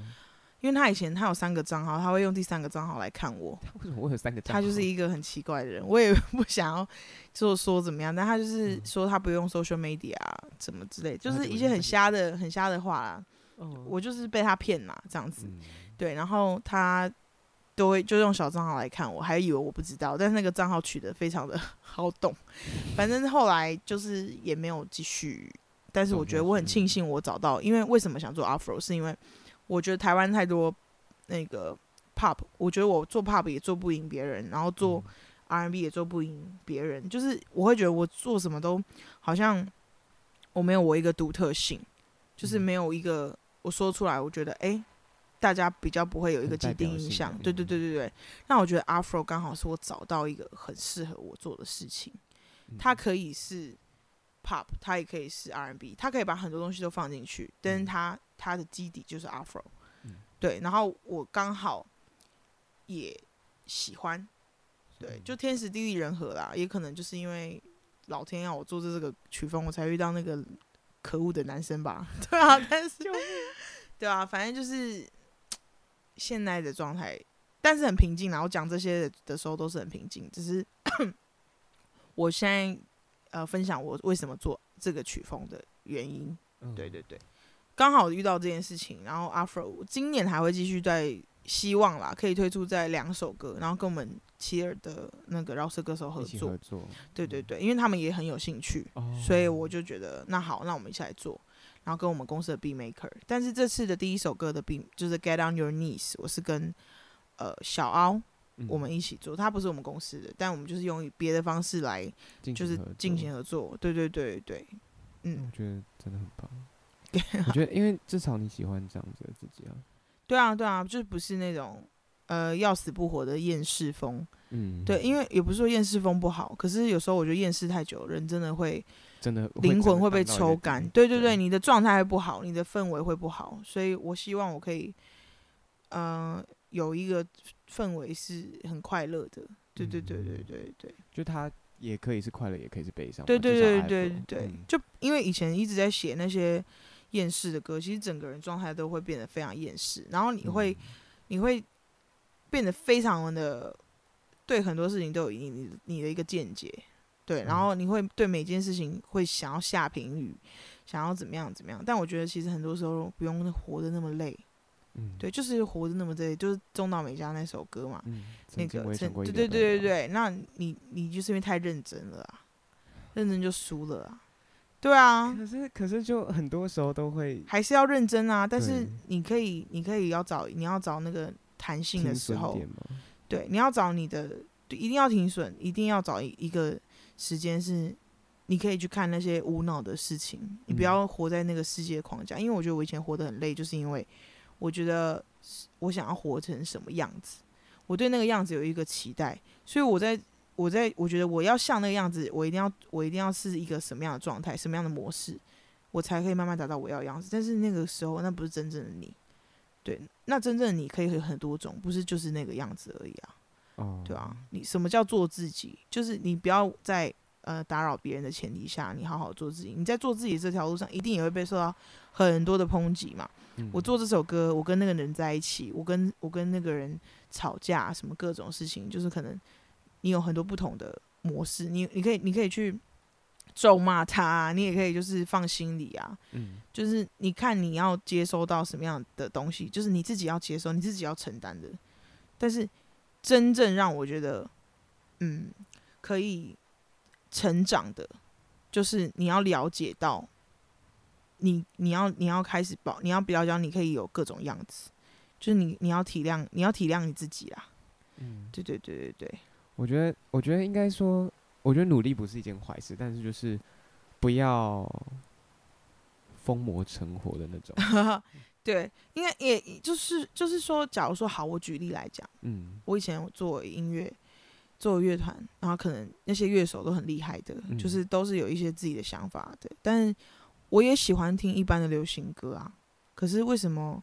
Oh. 因为他以前他有三个账号，他会用第三个账号来看我。他为什么会有三个账号？他就是一个很奇怪的人，我也不想要就说怎么样，但他就是说他不用 social media 怎么之类，就是一些很瞎的、很瞎的话啦。我就是被他骗嘛，这样子。对，然后他都会就用小账号来看我，还以为我不知道，但是那个账号取得非常的 [laughs] 好懂。反正后来就是也没有继续，但是我觉得我很庆幸我找到，因为为什么想做 Afro，是因为。我觉得台湾太多那个 pop，我觉得我做 pop 也做不赢别人，然后做 R&B 也做不赢别人，就是我会觉得我做什么都好像我没有我一个独特性，就是没有一个我说出来，我觉得哎、欸，大家比较不会有一个既定印象。对对对对对，那我觉得 Afro 刚好是我找到一个很适合我做的事情，它可以是 pop，它也可以是 R&B，它可以把很多东西都放进去，但是它。它的基底就是 Afro，嗯，对，然后我刚好也喜欢，对，就天时地利人和啦，也可能就是因为老天要我做这这个曲风，我才遇到那个可恶的男生吧，[laughs] 对啊，但是，[laughs] 对啊，反正就是 [tsk] 现在的状态，但是很平静啦。我讲这些的时候都是很平静，只是 [coughs] 我现在呃分享我为什么做这个曲风的原因，对对对。刚好遇到这件事情，然后 Afro 今年还会继续在希望啦，可以推出在两首歌，然后跟我们齐尔的那个饶舌歌手合作，合作。对对对，因为他们也很有兴趣，哦、所以我就觉得那好，那我们一起来做，然后跟我们公司的 Beat Maker，但是这次的第一首歌的 Beat 就是 Get on Your Knees，我是跟呃小凹我们一起做，他不是我们公司的，但我们就是用别的方式来就是进行合作，对对对对，嗯，我觉得真的很棒。我觉得，因为至少你喜欢这样子的自己啊。[laughs] 对啊，对啊，就是不是那种呃要死不活的厌世风。嗯，对，因为也不是说厌世风不好，可是有时候我觉得厌世太久，人真的会真的灵魂会被抽干。对对对，你的状态会不好，你的氛围会不好，所以我希望我可以，嗯、呃，有一个氛围是很快乐的。对对对对对对，就他也可以是快乐，也可以是悲伤。对对对对对就因为以前一直在写那些。厌世的歌，其实整个人状态都会变得非常厌世，然后你会，嗯、你会变得非常的对很多事情都有你你你的一个见解，对，然后你会对每件事情会想要下评语，想要怎么样怎么样，但我觉得其实很多时候不用活得那么累，嗯，对，就是活得那么累，就是中岛美嘉那首歌嘛，嗯、那个对对对对对，那你你就是因为太认真了啊，认真就输了啊。对啊，可是可是就很多时候都会还是要认真啊。但是你可以你可以要找你要找那个弹性的时候，对，你要找你的一定要停损，一定要找一个时间是你可以去看那些无脑的事情，你不要活在那个世界框架。因为我觉得我以前活得很累，就是因为我觉得我想要活成什么样子，我对那个样子有一个期待，所以我在。我在我觉得我要像那个样子，我一定要我一定要是一个什么样的状态，什么样的模式，我才可以慢慢达到我要的样子。但是那个时候，那不是真正的你，对，那真正的你可以有很多种，不是就是那个样子而已啊。哦，对啊，你什么叫做自己？就是你不要在呃打扰别人的前提下，你好好做自己。你在做自己这条路上，一定也会被受到很多的抨击嘛。嗯、我做这首歌，我跟那个人在一起，我跟我跟那个人吵架，什么各种事情，就是可能你有很多不同的模式，你你可以你可以去咒骂他，你也可以就是放心里啊，嗯，就是你看你要接收到什么样的东西，就是你自己要接收，你自己要承担的。但是真正让我觉得，嗯，可以成长的，就是你要了解到。你你要你要开始保，你要比较讲，你可以有各种样子，就是你你要体谅，你要体谅你自己啦。嗯，对对对对对。我觉得我觉得应该说，我觉得努力不是一件坏事，但是就是不要疯魔成活的那种。[laughs] 对，应该也就是就是说，假如说好，我举例来讲，嗯，我以前做音乐，做乐团，然后可能那些乐手都很厉害的，嗯，就是都是有一些自己的想法的，但。我也喜欢听一般的流行歌啊，可是为什么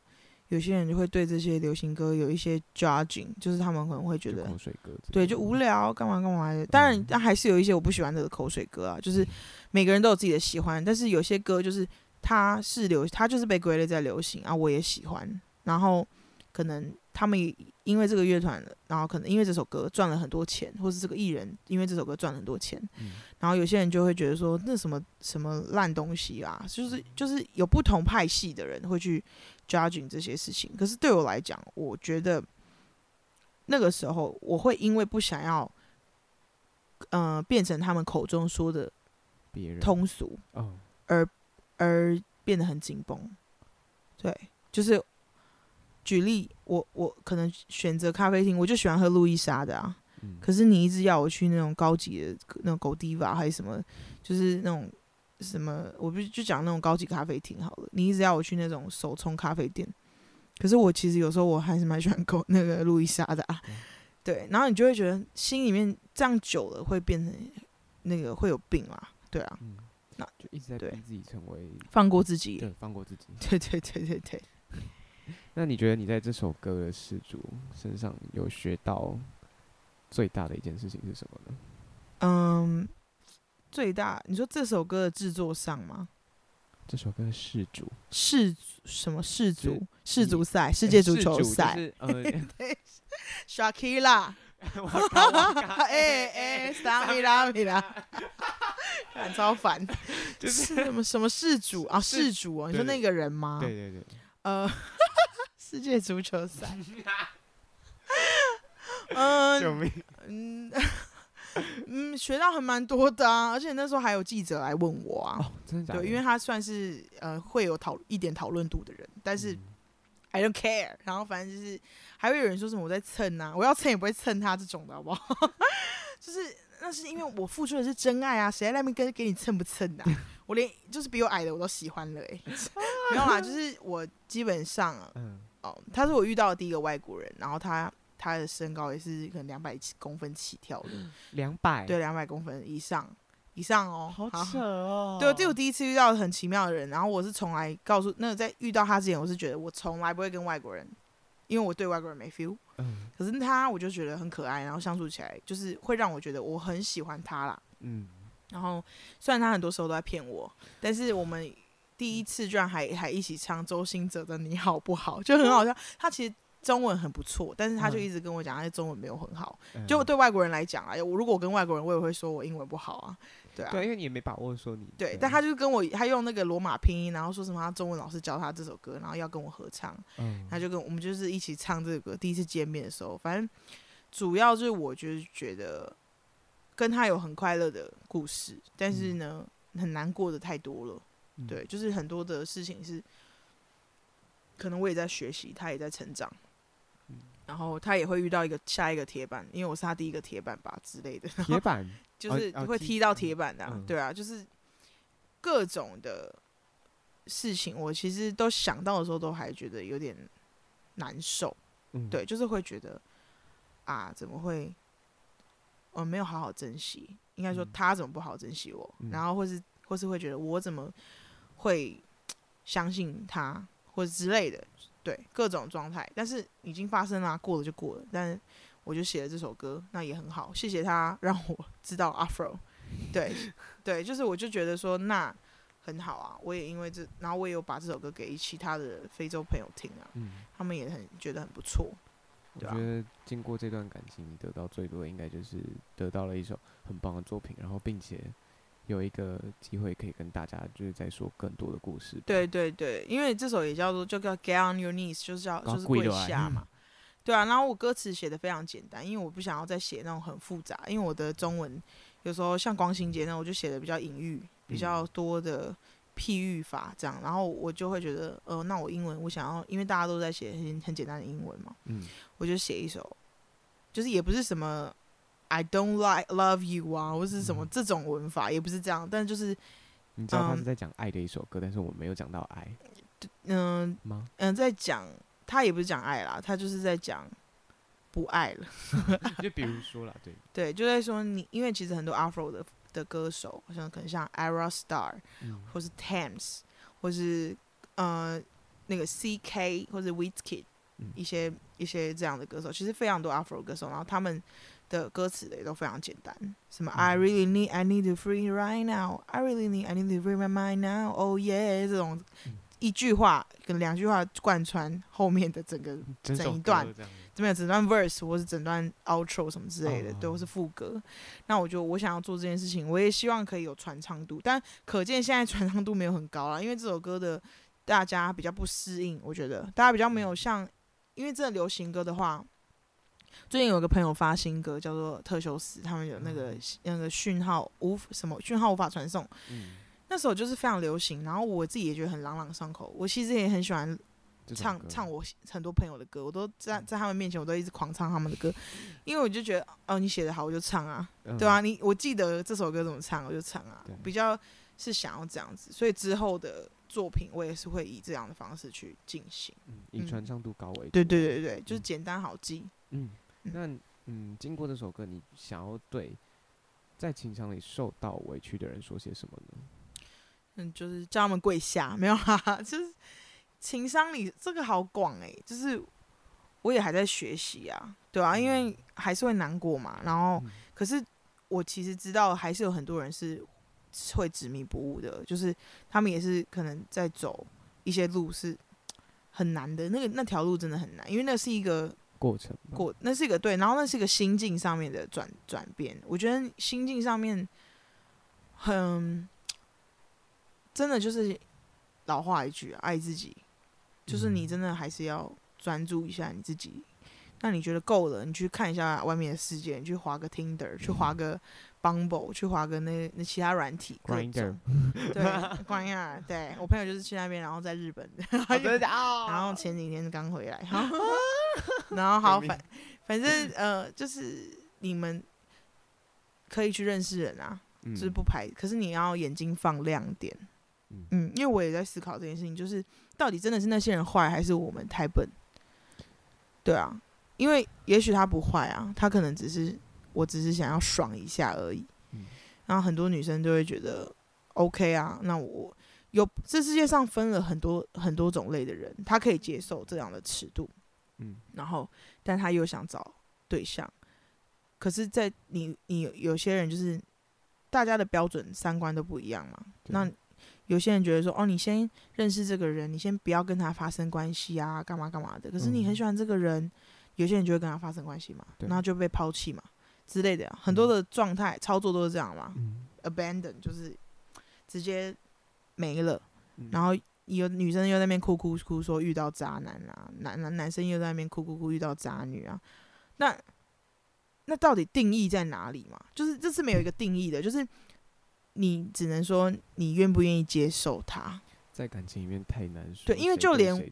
有些人就会对这些流行歌有一些 judging，就是他们可能会觉得口水歌，对，就无聊，干嘛干嘛的。当然，但还是有一些我不喜欢的口水歌啊，就是每个人都有自己的喜欢，但是有些歌就是它是流，它就是被归类在流行啊，我也喜欢，然后可能。他们因为这个乐团，然后可能因为这首歌赚了很多钱，或是这个艺人因为这首歌赚了很多钱，嗯，然后有些人就会觉得说，那什么什么烂东西啊，就是就是有不同派系的人会去 judging 这些事情。可是对我来讲，我觉得那个时候我会因为不想要，呃，变成他们口中说的通俗，而而变得很紧绷。对，就是。举例，我我可能选择咖啡厅，我就喜欢喝路易莎的啊。嗯、可是你一直要我去那种高级的那种 Godiva 还是什么，就是那种什么，我不就讲那种高级咖啡厅好了。你一直要我去那种手冲咖啡店，可是我其实有时候我还是蛮喜欢购那个路易莎的啊。嗯、[laughs] 对，然后你就会觉得心里面这样久了会变成那个会有病啊。对啊，嗯、那就一直在逼自己成为放过自己，对，放过自己，对对对对对。[laughs] 那你觉得你在这首歌的事主身上有学到最大的一件事情是什么呢？嗯，最大，你说这首歌的制作上吗？这首歌的事主，世什么世足？世足赛，世界足球赛。就是呃，[laughs] 对，Shakira。[laughs] [laughs] 哎哎，萨米拉米拉，很超烦。就是什么什么世主啊？世主啊？你说那个人吗？对对对。呃。世界足球赛，嗯，救命，嗯，[laughs] 嗯，学到还蛮多的啊，而且那时候还有记者来问我啊，哦、真的假的？对，因为他算是呃会有讨一点讨论度的人，但是、嗯、I don't care，然后反正就是还会有人说什么我在蹭啊，我要蹭也不会蹭他这种的好不好？[laughs] 就是那是因为我付出的是真爱啊，谁在那边跟给你蹭不蹭的、啊？[laughs] 我连就是比我矮的我都喜欢了哎、欸，没有啦，就是我基本上。嗯哦，他是我遇到的第一个外国人，然后他他的身高也是可能两百公分起跳的，两百？对，两百公分以上以上哦，好扯哦，对，这是我第一次遇到很奇妙的人，然后我是从来告诉那个在遇到他之前，我是觉得我从来不会跟外国人，因为我对外国人没 feel，嗯，可是他我就觉得很可爱，然后相处起来就是会让我觉得我很喜欢他啦，嗯，然后虽然他很多时候都在骗我，但是我们。第一次居然还还一起唱周兴哲的《你好不好》，就很好笑。他其实中文很不错，但是他就一直跟我讲，他中文没有很好。就对外国人来讲啊，我如果我跟外国人，我也会说我英文不好啊，对啊。对，因为你也没把握说你。对，但他就跟我，他用那个罗马拼音，然后说什么他中文老师教他这首歌，然后要跟我合唱。嗯。他就跟我们就是一起唱这个歌。第一次见面的时候，反正主要就是我就是觉得跟他有很快乐的故事，但是呢，很难过的太多了。对，就是很多的事情是，可能我也在学习，他也在成长，然后他也会遇到一个下一个铁板，因为我是他第一个铁板吧之类的。[laughs] 铁板就是会踢到铁板的，啊，对啊，就是各种的事情，我其实都想到的时候，都还觉得有点难受。对，就是会觉得啊，怎么会我没有好好珍惜？应该说他怎么不好珍惜我？然后或是或是会觉得我怎么？会相信他或者之类的，对各种状态，但是已经发生了，过了就过了。但是我就写了这首歌，那也很好，谢谢他让我 [laughs] 知道 Afro，对对，就是我就觉得说那很好啊，我也因为这，然后我也有把这首歌给其他的非洲朋友听啊，嗯，他们也很觉得很不错。我觉得经过这段感情，你得到最多的应该就是得到了一首很棒的作品，然后并且有一个机会可以跟大家就是再说更多的故事。对对对，因为这首也叫做就叫 Get on Your Knees，就是叫就是跪下嘛。对啊，然后我歌词写的非常简单，因为我不想要再写那种很复杂，因为我的中文有时候像光行节呢，我就写的比较隐喻，比较多的譬喻法这样，然后我就会觉得，呃，那我英文我想要，因为大家都在写很很简单的英文嘛，嗯，我就写一首，就是也不是什么 I don't like love you 啊，或是什么这种文法，也不是这样，但就是你知道他是在讲爱的一首歌，但是我没有讲到爱，嗯吗？嗯，在讲。他也不是讲爱啦，他就是在讲不爱了。[laughs] 就比如说啦，对 [laughs] 对，就在说你，因为其实很多 Afro 的的歌手，好像可能像 Ayra Starr，嗯，或是 Tams，或是呃那个 CK 或者 Wizkid，嗯，一些一些这样的歌手，其实非常多 Afro 歌手，然后他们的歌词也都非常简单，什么、嗯、I really need I need to free right now，I really need I need to free my mind now，Oh yeah 这种。嗯一句话跟两句话贯穿后面的整个整一段，怎么样？整段 verse 或是整段 outro 什么之类的，都、哦、是副歌。那我就我想要做这件事情，我也希望可以有传唱度，但可见现在传唱度没有很高啦，因为这首歌的大家比较不适应，我觉得大家比较没有像，因为这流行歌的话，最近有个朋友发新歌叫做特修斯，他们有那个、嗯、那个讯号无什么讯号无法传送。嗯那时候就是非常流行，然后我自己也觉得很朗朗上口。我其实也很喜欢唱唱我很多朋友的歌，我都在在他们面前，我都一直狂唱他们的歌，因为我就觉得哦，你写的好，我就唱啊，对啊，你我记得这首歌怎么唱，我就唱啊，比较是想要这样子，所以之后的作品我也是会以这样的方式去进行，嗯，以传唱度高为主，对对对对，就是简单好记。嗯，那嗯，经过这首歌，你想要对在情场里受到委屈的人说些什么呢？嗯，就是叫他们跪下，[laughs] 没有哈哈，就是情商里这个好广诶、欸，就是我也还在学习啊，对啊，因为还是会难过嘛。然后，可是我其实知道，还是有很多人是会执迷不悟的，就是他们也是可能在走一些路是很难的，那个那条路真的很难，因为那是一个过程，过那是一个对，然后那是一个心境上面的转转变。我觉得心境上面很。真的就是老话一句，爱自己，就是你真的还是要专注一下你自己。那你觉得够了，你去看一下外面的世界，你去滑个 Tinder，去滑个 Bumble，去滑个那那其他软体。[laughs] 对，Grindr，对我朋友就是去那边，然后在日本，[laughs] 然后前几天刚回来，[laughs] 然后好反反正呃，就是你们可以去认识人啊，就是不排，可是你要眼睛放亮点。嗯，因为我也在思考这件事情，就是到底真的是那些人坏，还是我们太笨？对啊，因为也许他不坏啊，他可能只是，我只是想要爽一下而已。嗯，然后很多女生就会觉得，OK 啊，那我有这世界上分了很多很多种类的人，他可以接受这样的尺度。嗯，然后但他又想找对象，可是，在你你有些人就是大家的标准三观都不一样嘛，那。有些人觉得说，哦，你先认识这个人，你先不要跟他发生关系啊，干嘛干嘛的。可是你很喜欢这个人，嗯、有些人就会跟他发生关系嘛，然后就被抛弃嘛之类的、啊，很多的状态、嗯、操作都是这样嘛。嗯、Abandon 就是直接没了，嗯、然后有女生又在那边哭哭哭说遇到渣男啊，男男男生又在那边哭哭哭遇到渣女啊，那那到底定义在哪里嘛？就是这是没有一个定义的，就是。你只能说你愿不愿意接受他，在感情里面太难说。对，因为就连？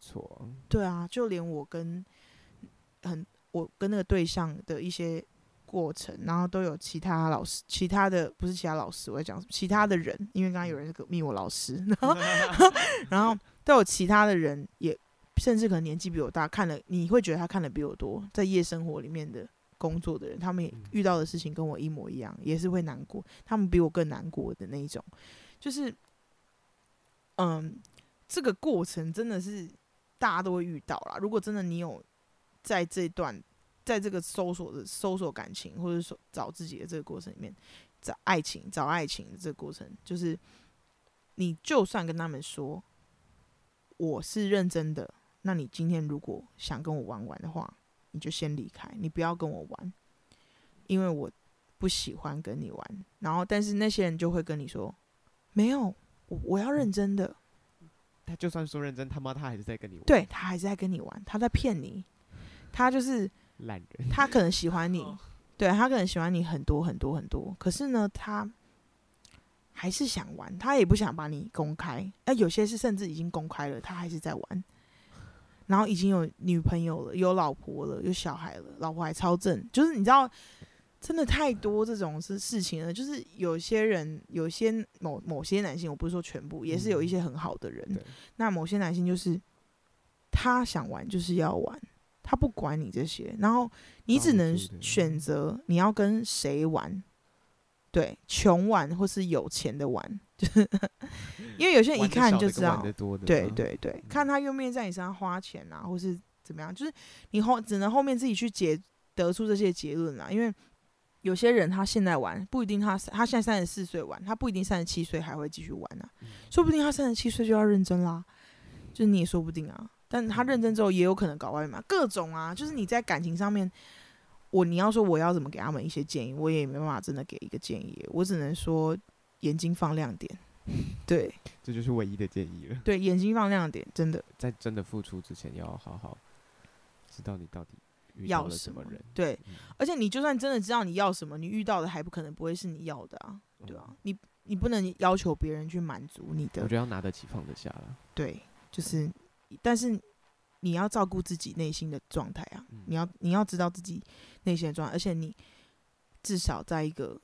对啊，就连我跟很我跟那个对象的一些过程，然后都有其他老师，其他的不是其他老师，我在讲其他的人，因为刚刚有人密我老师，[laughs] 然后 [laughs] 然后都有其他的人也，甚至可能年纪比我大，看了你会觉得他看的比我多，在夜生活里面的。工作的人，他们遇到的事情跟我一模一样，也是会难过。他们比我更难过的那一种，就是，嗯，这个过程真的是大家都会遇到啦。如果真的你有在这段在这个搜索的搜索感情，或者说找自己的这个过程里面，找爱情，找爱情的这个过程，就是你就算跟他们说我是认真的，那你今天如果想跟我玩玩的话，你就先离开，你不要跟我玩，因为我不喜欢跟你玩。然后，但是那些人就会跟你说，没有，我我要认真的。他就算说认真，他妈他还是在跟你玩。对，他还是在跟你玩，他在骗你，他就是烂人。[laughs] 他可能喜欢你，对，他可能喜欢你很多很多很多，可是呢，他还是想玩，他也不想把你公开。那有些是甚至已经公开了，他还是在玩，然后已经有女朋友了，有老婆了，有小孩了，老婆还超正，就是你知道。真的太多这种事事情了，就是有些人，有些某某些男性，我不是说全部，也是有一些很好的人。嗯、那某些男性就是他想玩就是要玩，他不管你这些，然后你只能选择你要跟谁玩。对，穷玩或是有钱的玩，[laughs] 就是 [laughs] 因为有些人一看就知道，对对对，看他愿不愿意在你身上花钱啊，或是怎么样，就是你后只能后面自己去结得出这些结论啊，因为。有些人他现在玩不一定他，他他现在三十四岁玩，他不一定三十七岁还会继续玩呢、啊。说不定他三十七岁就要认真啦，就是你也说不定啊。但他认真之后也有可能搞外面，各种啊，就是你在感情上面，我你要说我要怎么给他们一些建议，我也没办法真的给一个建议，我只能说眼睛放亮点，[laughs] 对，这就是唯一的建议了。对，眼睛放亮点，真的，在真的付出之前要好好知道你到底。要什么人？对，嗯、而且你就算真的知道你要什么，你遇到的还不可能不会是你要的啊，对啊，你你不能要求别人去满足你的。我觉得要拿得起放得下了。对，就是，但是你要照顾自己内心的状态啊，嗯、你要你要知道自己内心的状态，而且你至少在一个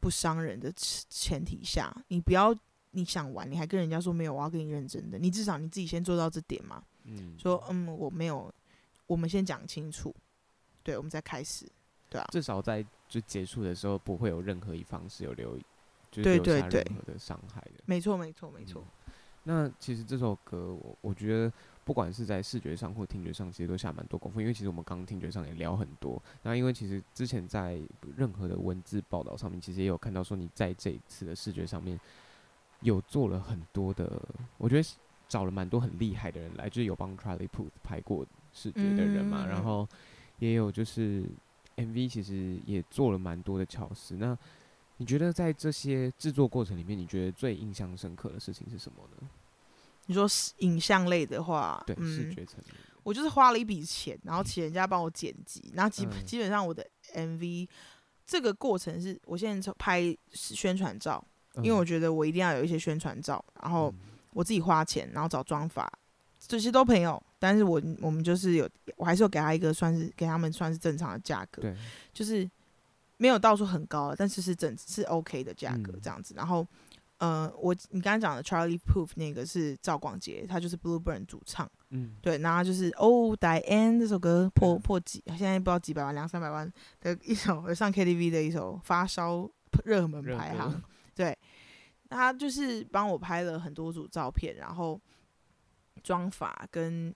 不伤人的前提下，你不要你想玩，你还跟人家说没有，我要跟你认真的，你至少你自己先做到这点嘛。嗯，说嗯，我没有，我们先讲清楚。对，我们再开始，对啊，至少在就结束的时候，不会有任何一方是有留，就是留下任何的伤害的。没错，没错，没错。那其实这首歌，我我觉得不管是在视觉上或听觉上，其实都下蛮多功夫。因为其实我们刚刚听觉上也聊很多。那因为其实之前在任何的文字报道上面，其实也有看到说你在这一次的视觉上面有做了很多的，我觉得找了蛮多很厉害的人来，就是有帮 Charlie Puth 拍过视觉的人嘛，嗯、然后。也有就是 MV，其实也做了蛮多的巧思。那你觉得在这些制作过程里面，你觉得最印象深刻的事情是什么呢？你说影像类的话，对，嗯、视觉层面，我就是花了一笔钱，然后请人家帮我剪辑，然后基基本上我的 MV 这个过程是我现在拍宣传照，因为我觉得我一定要有一些宣传照，然后我自己花钱，然后找妆发。这些都朋友，但是我我们就是有，我还是有给他一个算是给他们算是正常的价格，对，就是没有到处很高，但是是整是 OK 的价格这样子。嗯、然后，呃，我你刚刚讲的 Charlie Puth 那个是赵广杰，他就是 Blueburn 主唱，嗯，对，然后就是 Oh Diane 这首歌破破几，现在不知道几百万两三百万的一首上 KTV 的一首发烧热门排行，对，他就是帮我拍了很多组照片，然后。妆法跟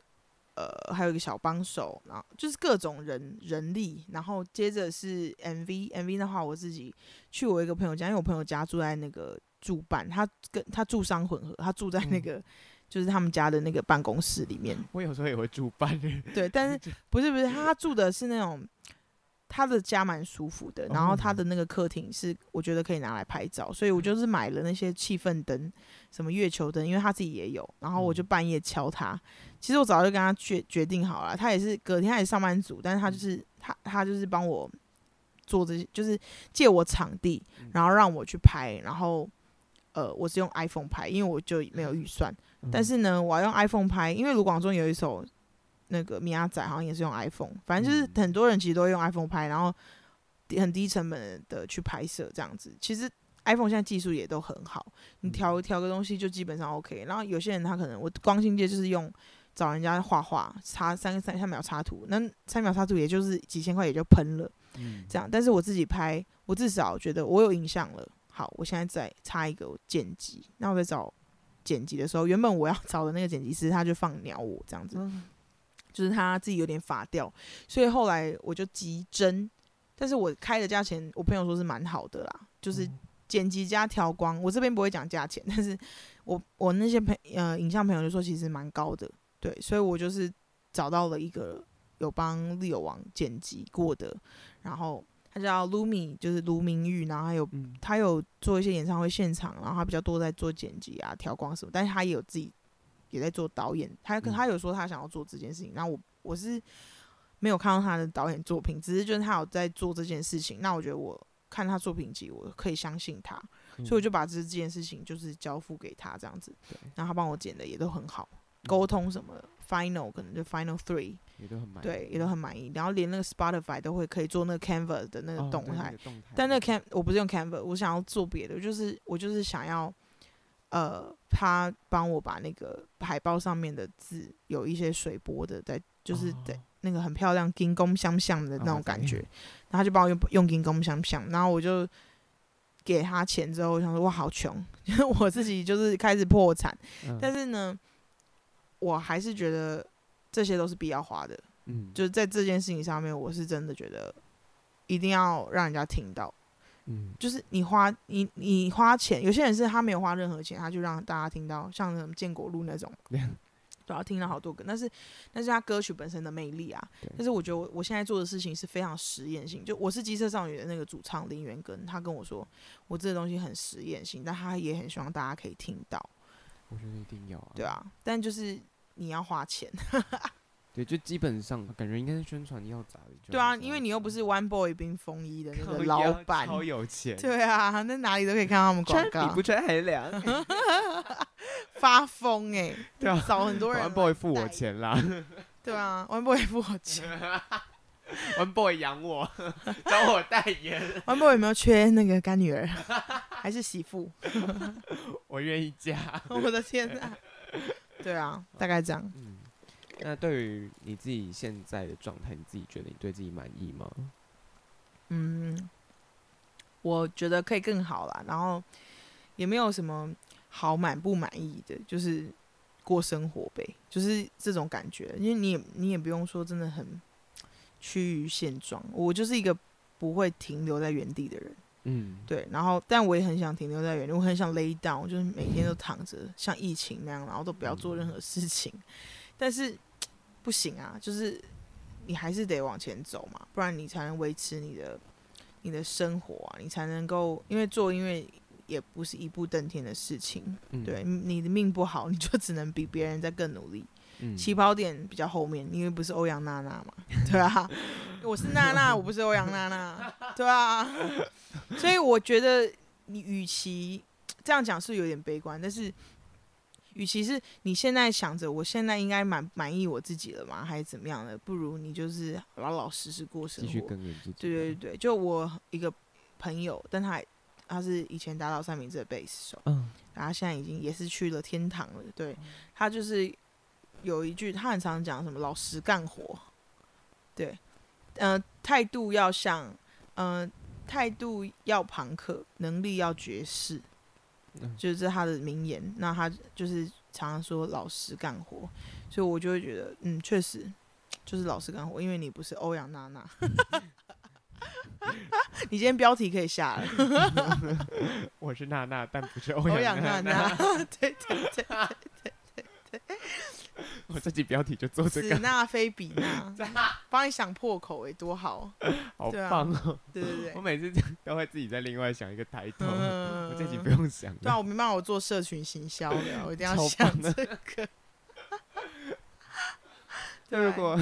呃还有一个小帮手，然后就是各种人人力，然后接着是 MV，MV 的话我自己去我一个朋友家，因为我朋友家住在那个住办，他跟他住商混合，他住在那个、嗯、就是他们家的那个办公室里面。我有时候也会住办，对，但是 [laughs] 不是不是他住的是那种。他的家蛮舒服的，然后他的那个客厅是我觉得可以拿来拍照，所以我就是买了那些气氛灯，什么月球灯，因为他自己也有，然后我就半夜敲他。其实我早就跟他决决定好了，他也是隔天他也是上班族，但是他就是他他就是帮我做这些，就是借我场地，然后让我去拍，然后呃我是用 iPhone 拍，因为我就没有预算，但是呢我要用 iPhone 拍，因为卢广仲有一首。那个米亚仔好像也是用 iPhone，反正就是很多人其实都会用 iPhone 拍，然后很低成本的去拍摄这样子。其实 iPhone 现在技术也都很好，你调调个东西就基本上 OK。然后有些人他可能我光信界就是用找人家画画，插三三三秒插图，那三秒插图也就是几千块也就喷了，这样。但是我自己拍，我至少觉得我有影像了。好，我现在再插一个剪辑，那我在找剪辑的时候，原本我要找的那个剪辑师他就放鸟我这样子。就是他自己有点法掉，所以后来我就急真，但是我开的价钱，我朋友说是蛮好的啦，就是剪辑加调光，我这边不会讲价钱，但是我我那些朋呃影像朋友就说其实蛮高的，对，所以我就是找到了一个有帮利友王剪辑过的，然后他叫 Lumi，就是卢明玉，然后还有、嗯、他有做一些演唱会现场，然后他比较多在做剪辑啊、调光什么，但是他也有自己。也在做导演，他他有说他想要做这件事情，然后我我是没有看到他的导演作品，只是就是他有在做这件事情。那我觉得我看他作品集，我可以相信他，所以我就把这这件事情就是交付给他这样子，然后他帮我剪的也都很好，沟通什么 final 可能就 final three 也都很满意，对，也都很满意。然后连那个 Spotify 都会可以做那个 Canva 的那个动态，但那个 Can 我不是用 Canva，我想要做别的，就是我就是想要。呃，他帮我把那个海报上面的字有一些水波的，在就是在那个很漂亮金光相向的那种感觉，然后他就帮我用用金光相向，然后我就给他钱之后，我想说哇，好穷，因 [laughs] 为我自己就是开始破产，但是呢，我还是觉得这些都是必要花的，嗯，就是在这件事情上面，我是真的觉得一定要让人家听到。嗯，就是你花你你花钱，有些人是他没有花任何钱，他就让大家听到，像什么建国路那种，对，[laughs] 都要听到好多个。但是，但是他歌曲本身的魅力啊。但是我觉得我我现在做的事情是非常实验性。就我是机车少女的那个主唱林元根，他跟我说，我这个东西很实验性，但他也很希望大家可以听到。我觉得一定要啊。对啊，但就是你要花钱。[laughs] 对，就基本上感觉应该是宣传要砸的。对啊，因为你又不是 One Boy 冰风衣的那个老板，超有钱。对啊，那哪里都可以看到他们广告。比不穿还凉，[laughs] 发疯哎、欸！对啊，找很多人。One Boy 付我钱啦。对啊，One Boy 付我钱。[laughs] One Boy 养我，找我代言。One Boy 有没有缺那个干女儿，还是媳妇？我愿意嫁。我的天哪！对啊，大概这样。嗯那对于你自己现在的状态，你自己觉得你对自己满意吗？嗯，我觉得可以更好啦。然后也没有什么好满不满意的，就是过生活呗，就是这种感觉。因为你也你也不用说真的很趋于现状，我就是一个不会停留在原地的人。嗯，对。然后，但我也很想停留在原地，我很想 lay down，就是每天都躺着，像疫情那样，然后都不要做任何事情。但是。不行啊，就是你还是得往前走嘛，不然你才能维持你的你的生活啊，你才能够，因为做音乐也不是一步登天的事情，嗯、对，你的命不好，你就只能比别人再更努力，嗯、起跑点比较后面，因为不是欧阳娜娜嘛，[laughs] 对啊，我是娜娜，[laughs] 我不是欧阳娜娜，对啊，所以我觉得你与其这样讲是有点悲观，但是。与其是你现在想着我现在应该满满意我自己了吗，还是怎么样的？不如你就是老老实实过生活。继续耕耘自己。对对对，就我一个朋友，但他他是以前打倒三明治的贝斯手，嗯，然后现在已经也是去了天堂了。对，他就是有一句，他很常讲什么“老实干活”，对，嗯、呃，态度要像，嗯、呃，态度要庞克，能力要绝世。就是他的名言，那他就是常常说老实干活，所以我就会觉得，嗯，确实就是老实干活，因为你不是欧阳娜娜，[laughs] 你今天标题可以下了，[laughs] 我是娜娜，但不是 [laughs] 欧阳娜娜，对对对对对对对。[laughs] 我这集标题就做这个。此那非彼那，[laughs] 帮你想破口哎，多好，好棒哦！对对对，我每次都会自己再另外想一个抬头，我这集不用想。对啊，我没办法，我做社群行销的，我一定要 [laughs] 想这个。那如果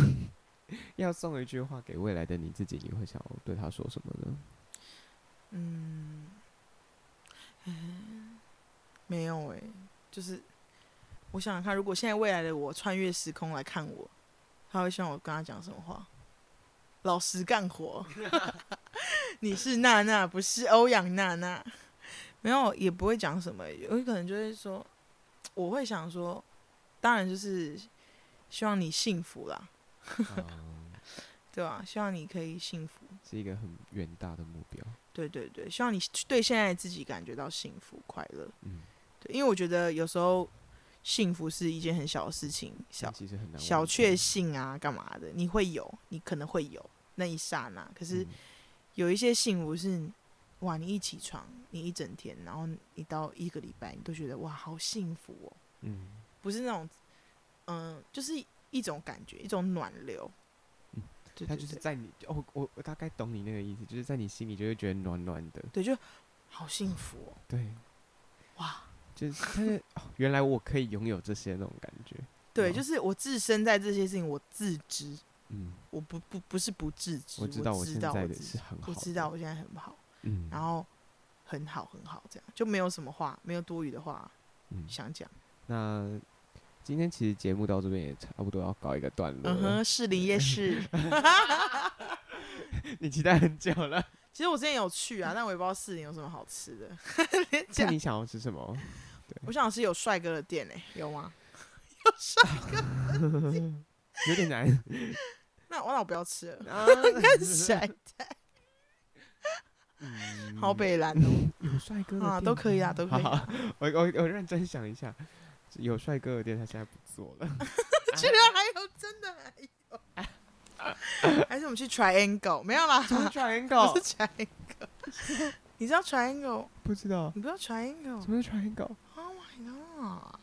要送一句话给未来的你自己，你会想要对他说什么呢？嗯，没有哎，就是。我想想看，如果现在未来的我穿越时空来看我，他会希望我跟他讲什么话？老实干活。[laughs] 你是娜娜，不是欧阳娜娜。没有，也不会讲什么。有可能就会说，我会想说，当然就是希望你幸福啦。对吧？希望你可以幸福，是一个很远大的目标。对对对，希望你对现在自己感觉到幸福快乐。嗯，对，因为我觉得有时候。幸福是一件很小的事情，小其实很难小确幸啊，干嘛的？你会有，你可能会有那一刹那，可是有一些幸福是，哇，你一起床，你一整天，然后你到一个礼拜，你都觉得哇，好幸福哦。嗯，不是那种，嗯、呃，就是一种感觉，一种暖流。嗯，它就是在你，哦，我我大概懂你那个意思，就是在你心里就会觉得暖暖的。对，就好幸福哦。对，哇，就是、哦、原来我可以拥有这些那种感觉。对，就是我置身在这些事情，我自知。嗯，我不不不是不自知，我知道我现在的是很好，我知道我现在很好。嗯，然后很好很好，这样就没有什么话，没有多余的话，嗯，想讲。那今天其实节目到这边也差不多要搞一个段落。嗯哼，士林夜 [laughs] 市，[laughs] 你期待很久了。其实我之前有去啊，但我也不知道士林有什么好吃的。[laughs] 那你想要吃什么？对，我想是有帅哥的店诶、欸，有吗？[laughs] 有帅哥 [laughs] 有点难。[laughs] 那我那我不要吃了，看谁好北蓝哦，有帅哥啊，都可以啊，都可以。我我我认真想一下，有帅哥的店他现在不做了。居然还有，真的还有，还是我们去 Triangle？没有啦，Triangle？不是 Triangle。你知道 Triangle？不知道。你不知道 Triangle？什么是 Triangle？Oh my god！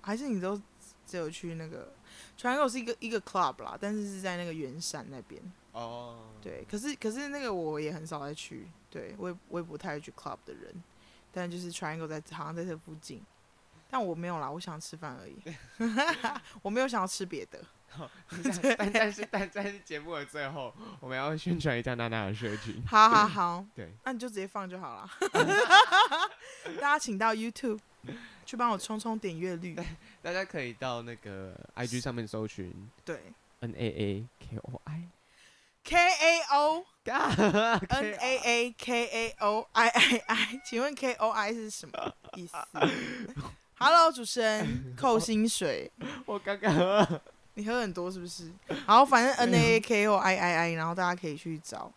还是你都只有去那个 Triangle 是一个一个 club 啦，但是是在那个圆山那边。哦。对，可是可是那个我也很少再去。对，我也我也不太去 club 的人，但就是 Triangle 在好像在这附近，但我没有啦，我想吃饭而已，[laughs] 我没有想要吃别的。[laughs] 但但是但但是节目的最后，我们要宣传一下娜娜的社群。好好好，对，那你就直接放就好了。[laughs] [laughs] 大家请到 YouTube 去帮我冲冲点阅率。大家可以到那个 IG 上面搜寻，对，N A A K O I。K A O N A A K A O I I I，请问 K O I 是什么意思？Hello，主持人，扣薪水。我刚刚喝，你喝很多是不是？[laughs] 然后，反正 N A A K O I I I，[laughs] 然后大家可以去找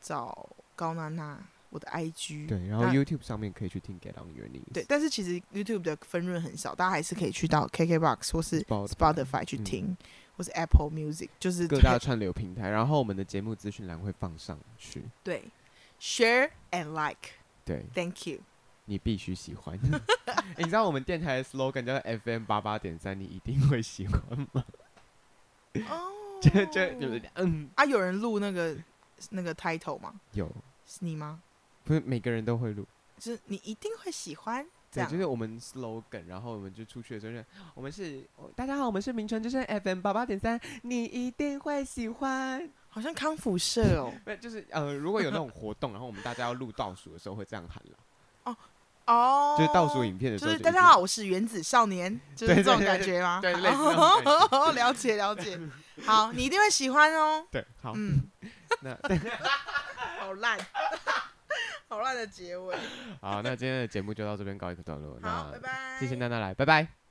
找高娜娜我的 I G。对，然后 YouTube 上面可以去听 Get On Your Knees。对，但是其实 YouTube 的分润很少，大家还是可以去到 K K Box 或是 Spotify 去听。嗯或是 Apple Music，就是各大串流平台，然后我们的节目资讯栏会放上去。对，Share and Like。对，Thank you。你必须喜欢。欸、[laughs] 你知道我们电台的 slogan 叫做 FM 八八点三，你一定会喜欢吗？哦，[laughs] 就就有嗯。啊，有人录那个那个 title 吗？有，是你吗？不是每个人都会录，就是你一定会喜欢。对，就是我们 slogan，然后我们就出去的时候，我们是大家好，我们是名城之声 FM 八八点三，你一定会喜欢，好像康复社哦，[laughs] 不就是呃，如果有那种活动，然后我们大家要录倒数的时候会这样喊了，哦哦，就是倒数影片的时候，就是大家好，我是原子少年，[laughs] 就是这种感觉吗？对，类似 [laughs] 了解了解，好，你一定会喜欢哦，对，好，嗯，[laughs] 那好烂。好烂的结尾。好，那今天的节目就到这边告一个段落。好，拜拜。谢谢娜娜来，拜拜。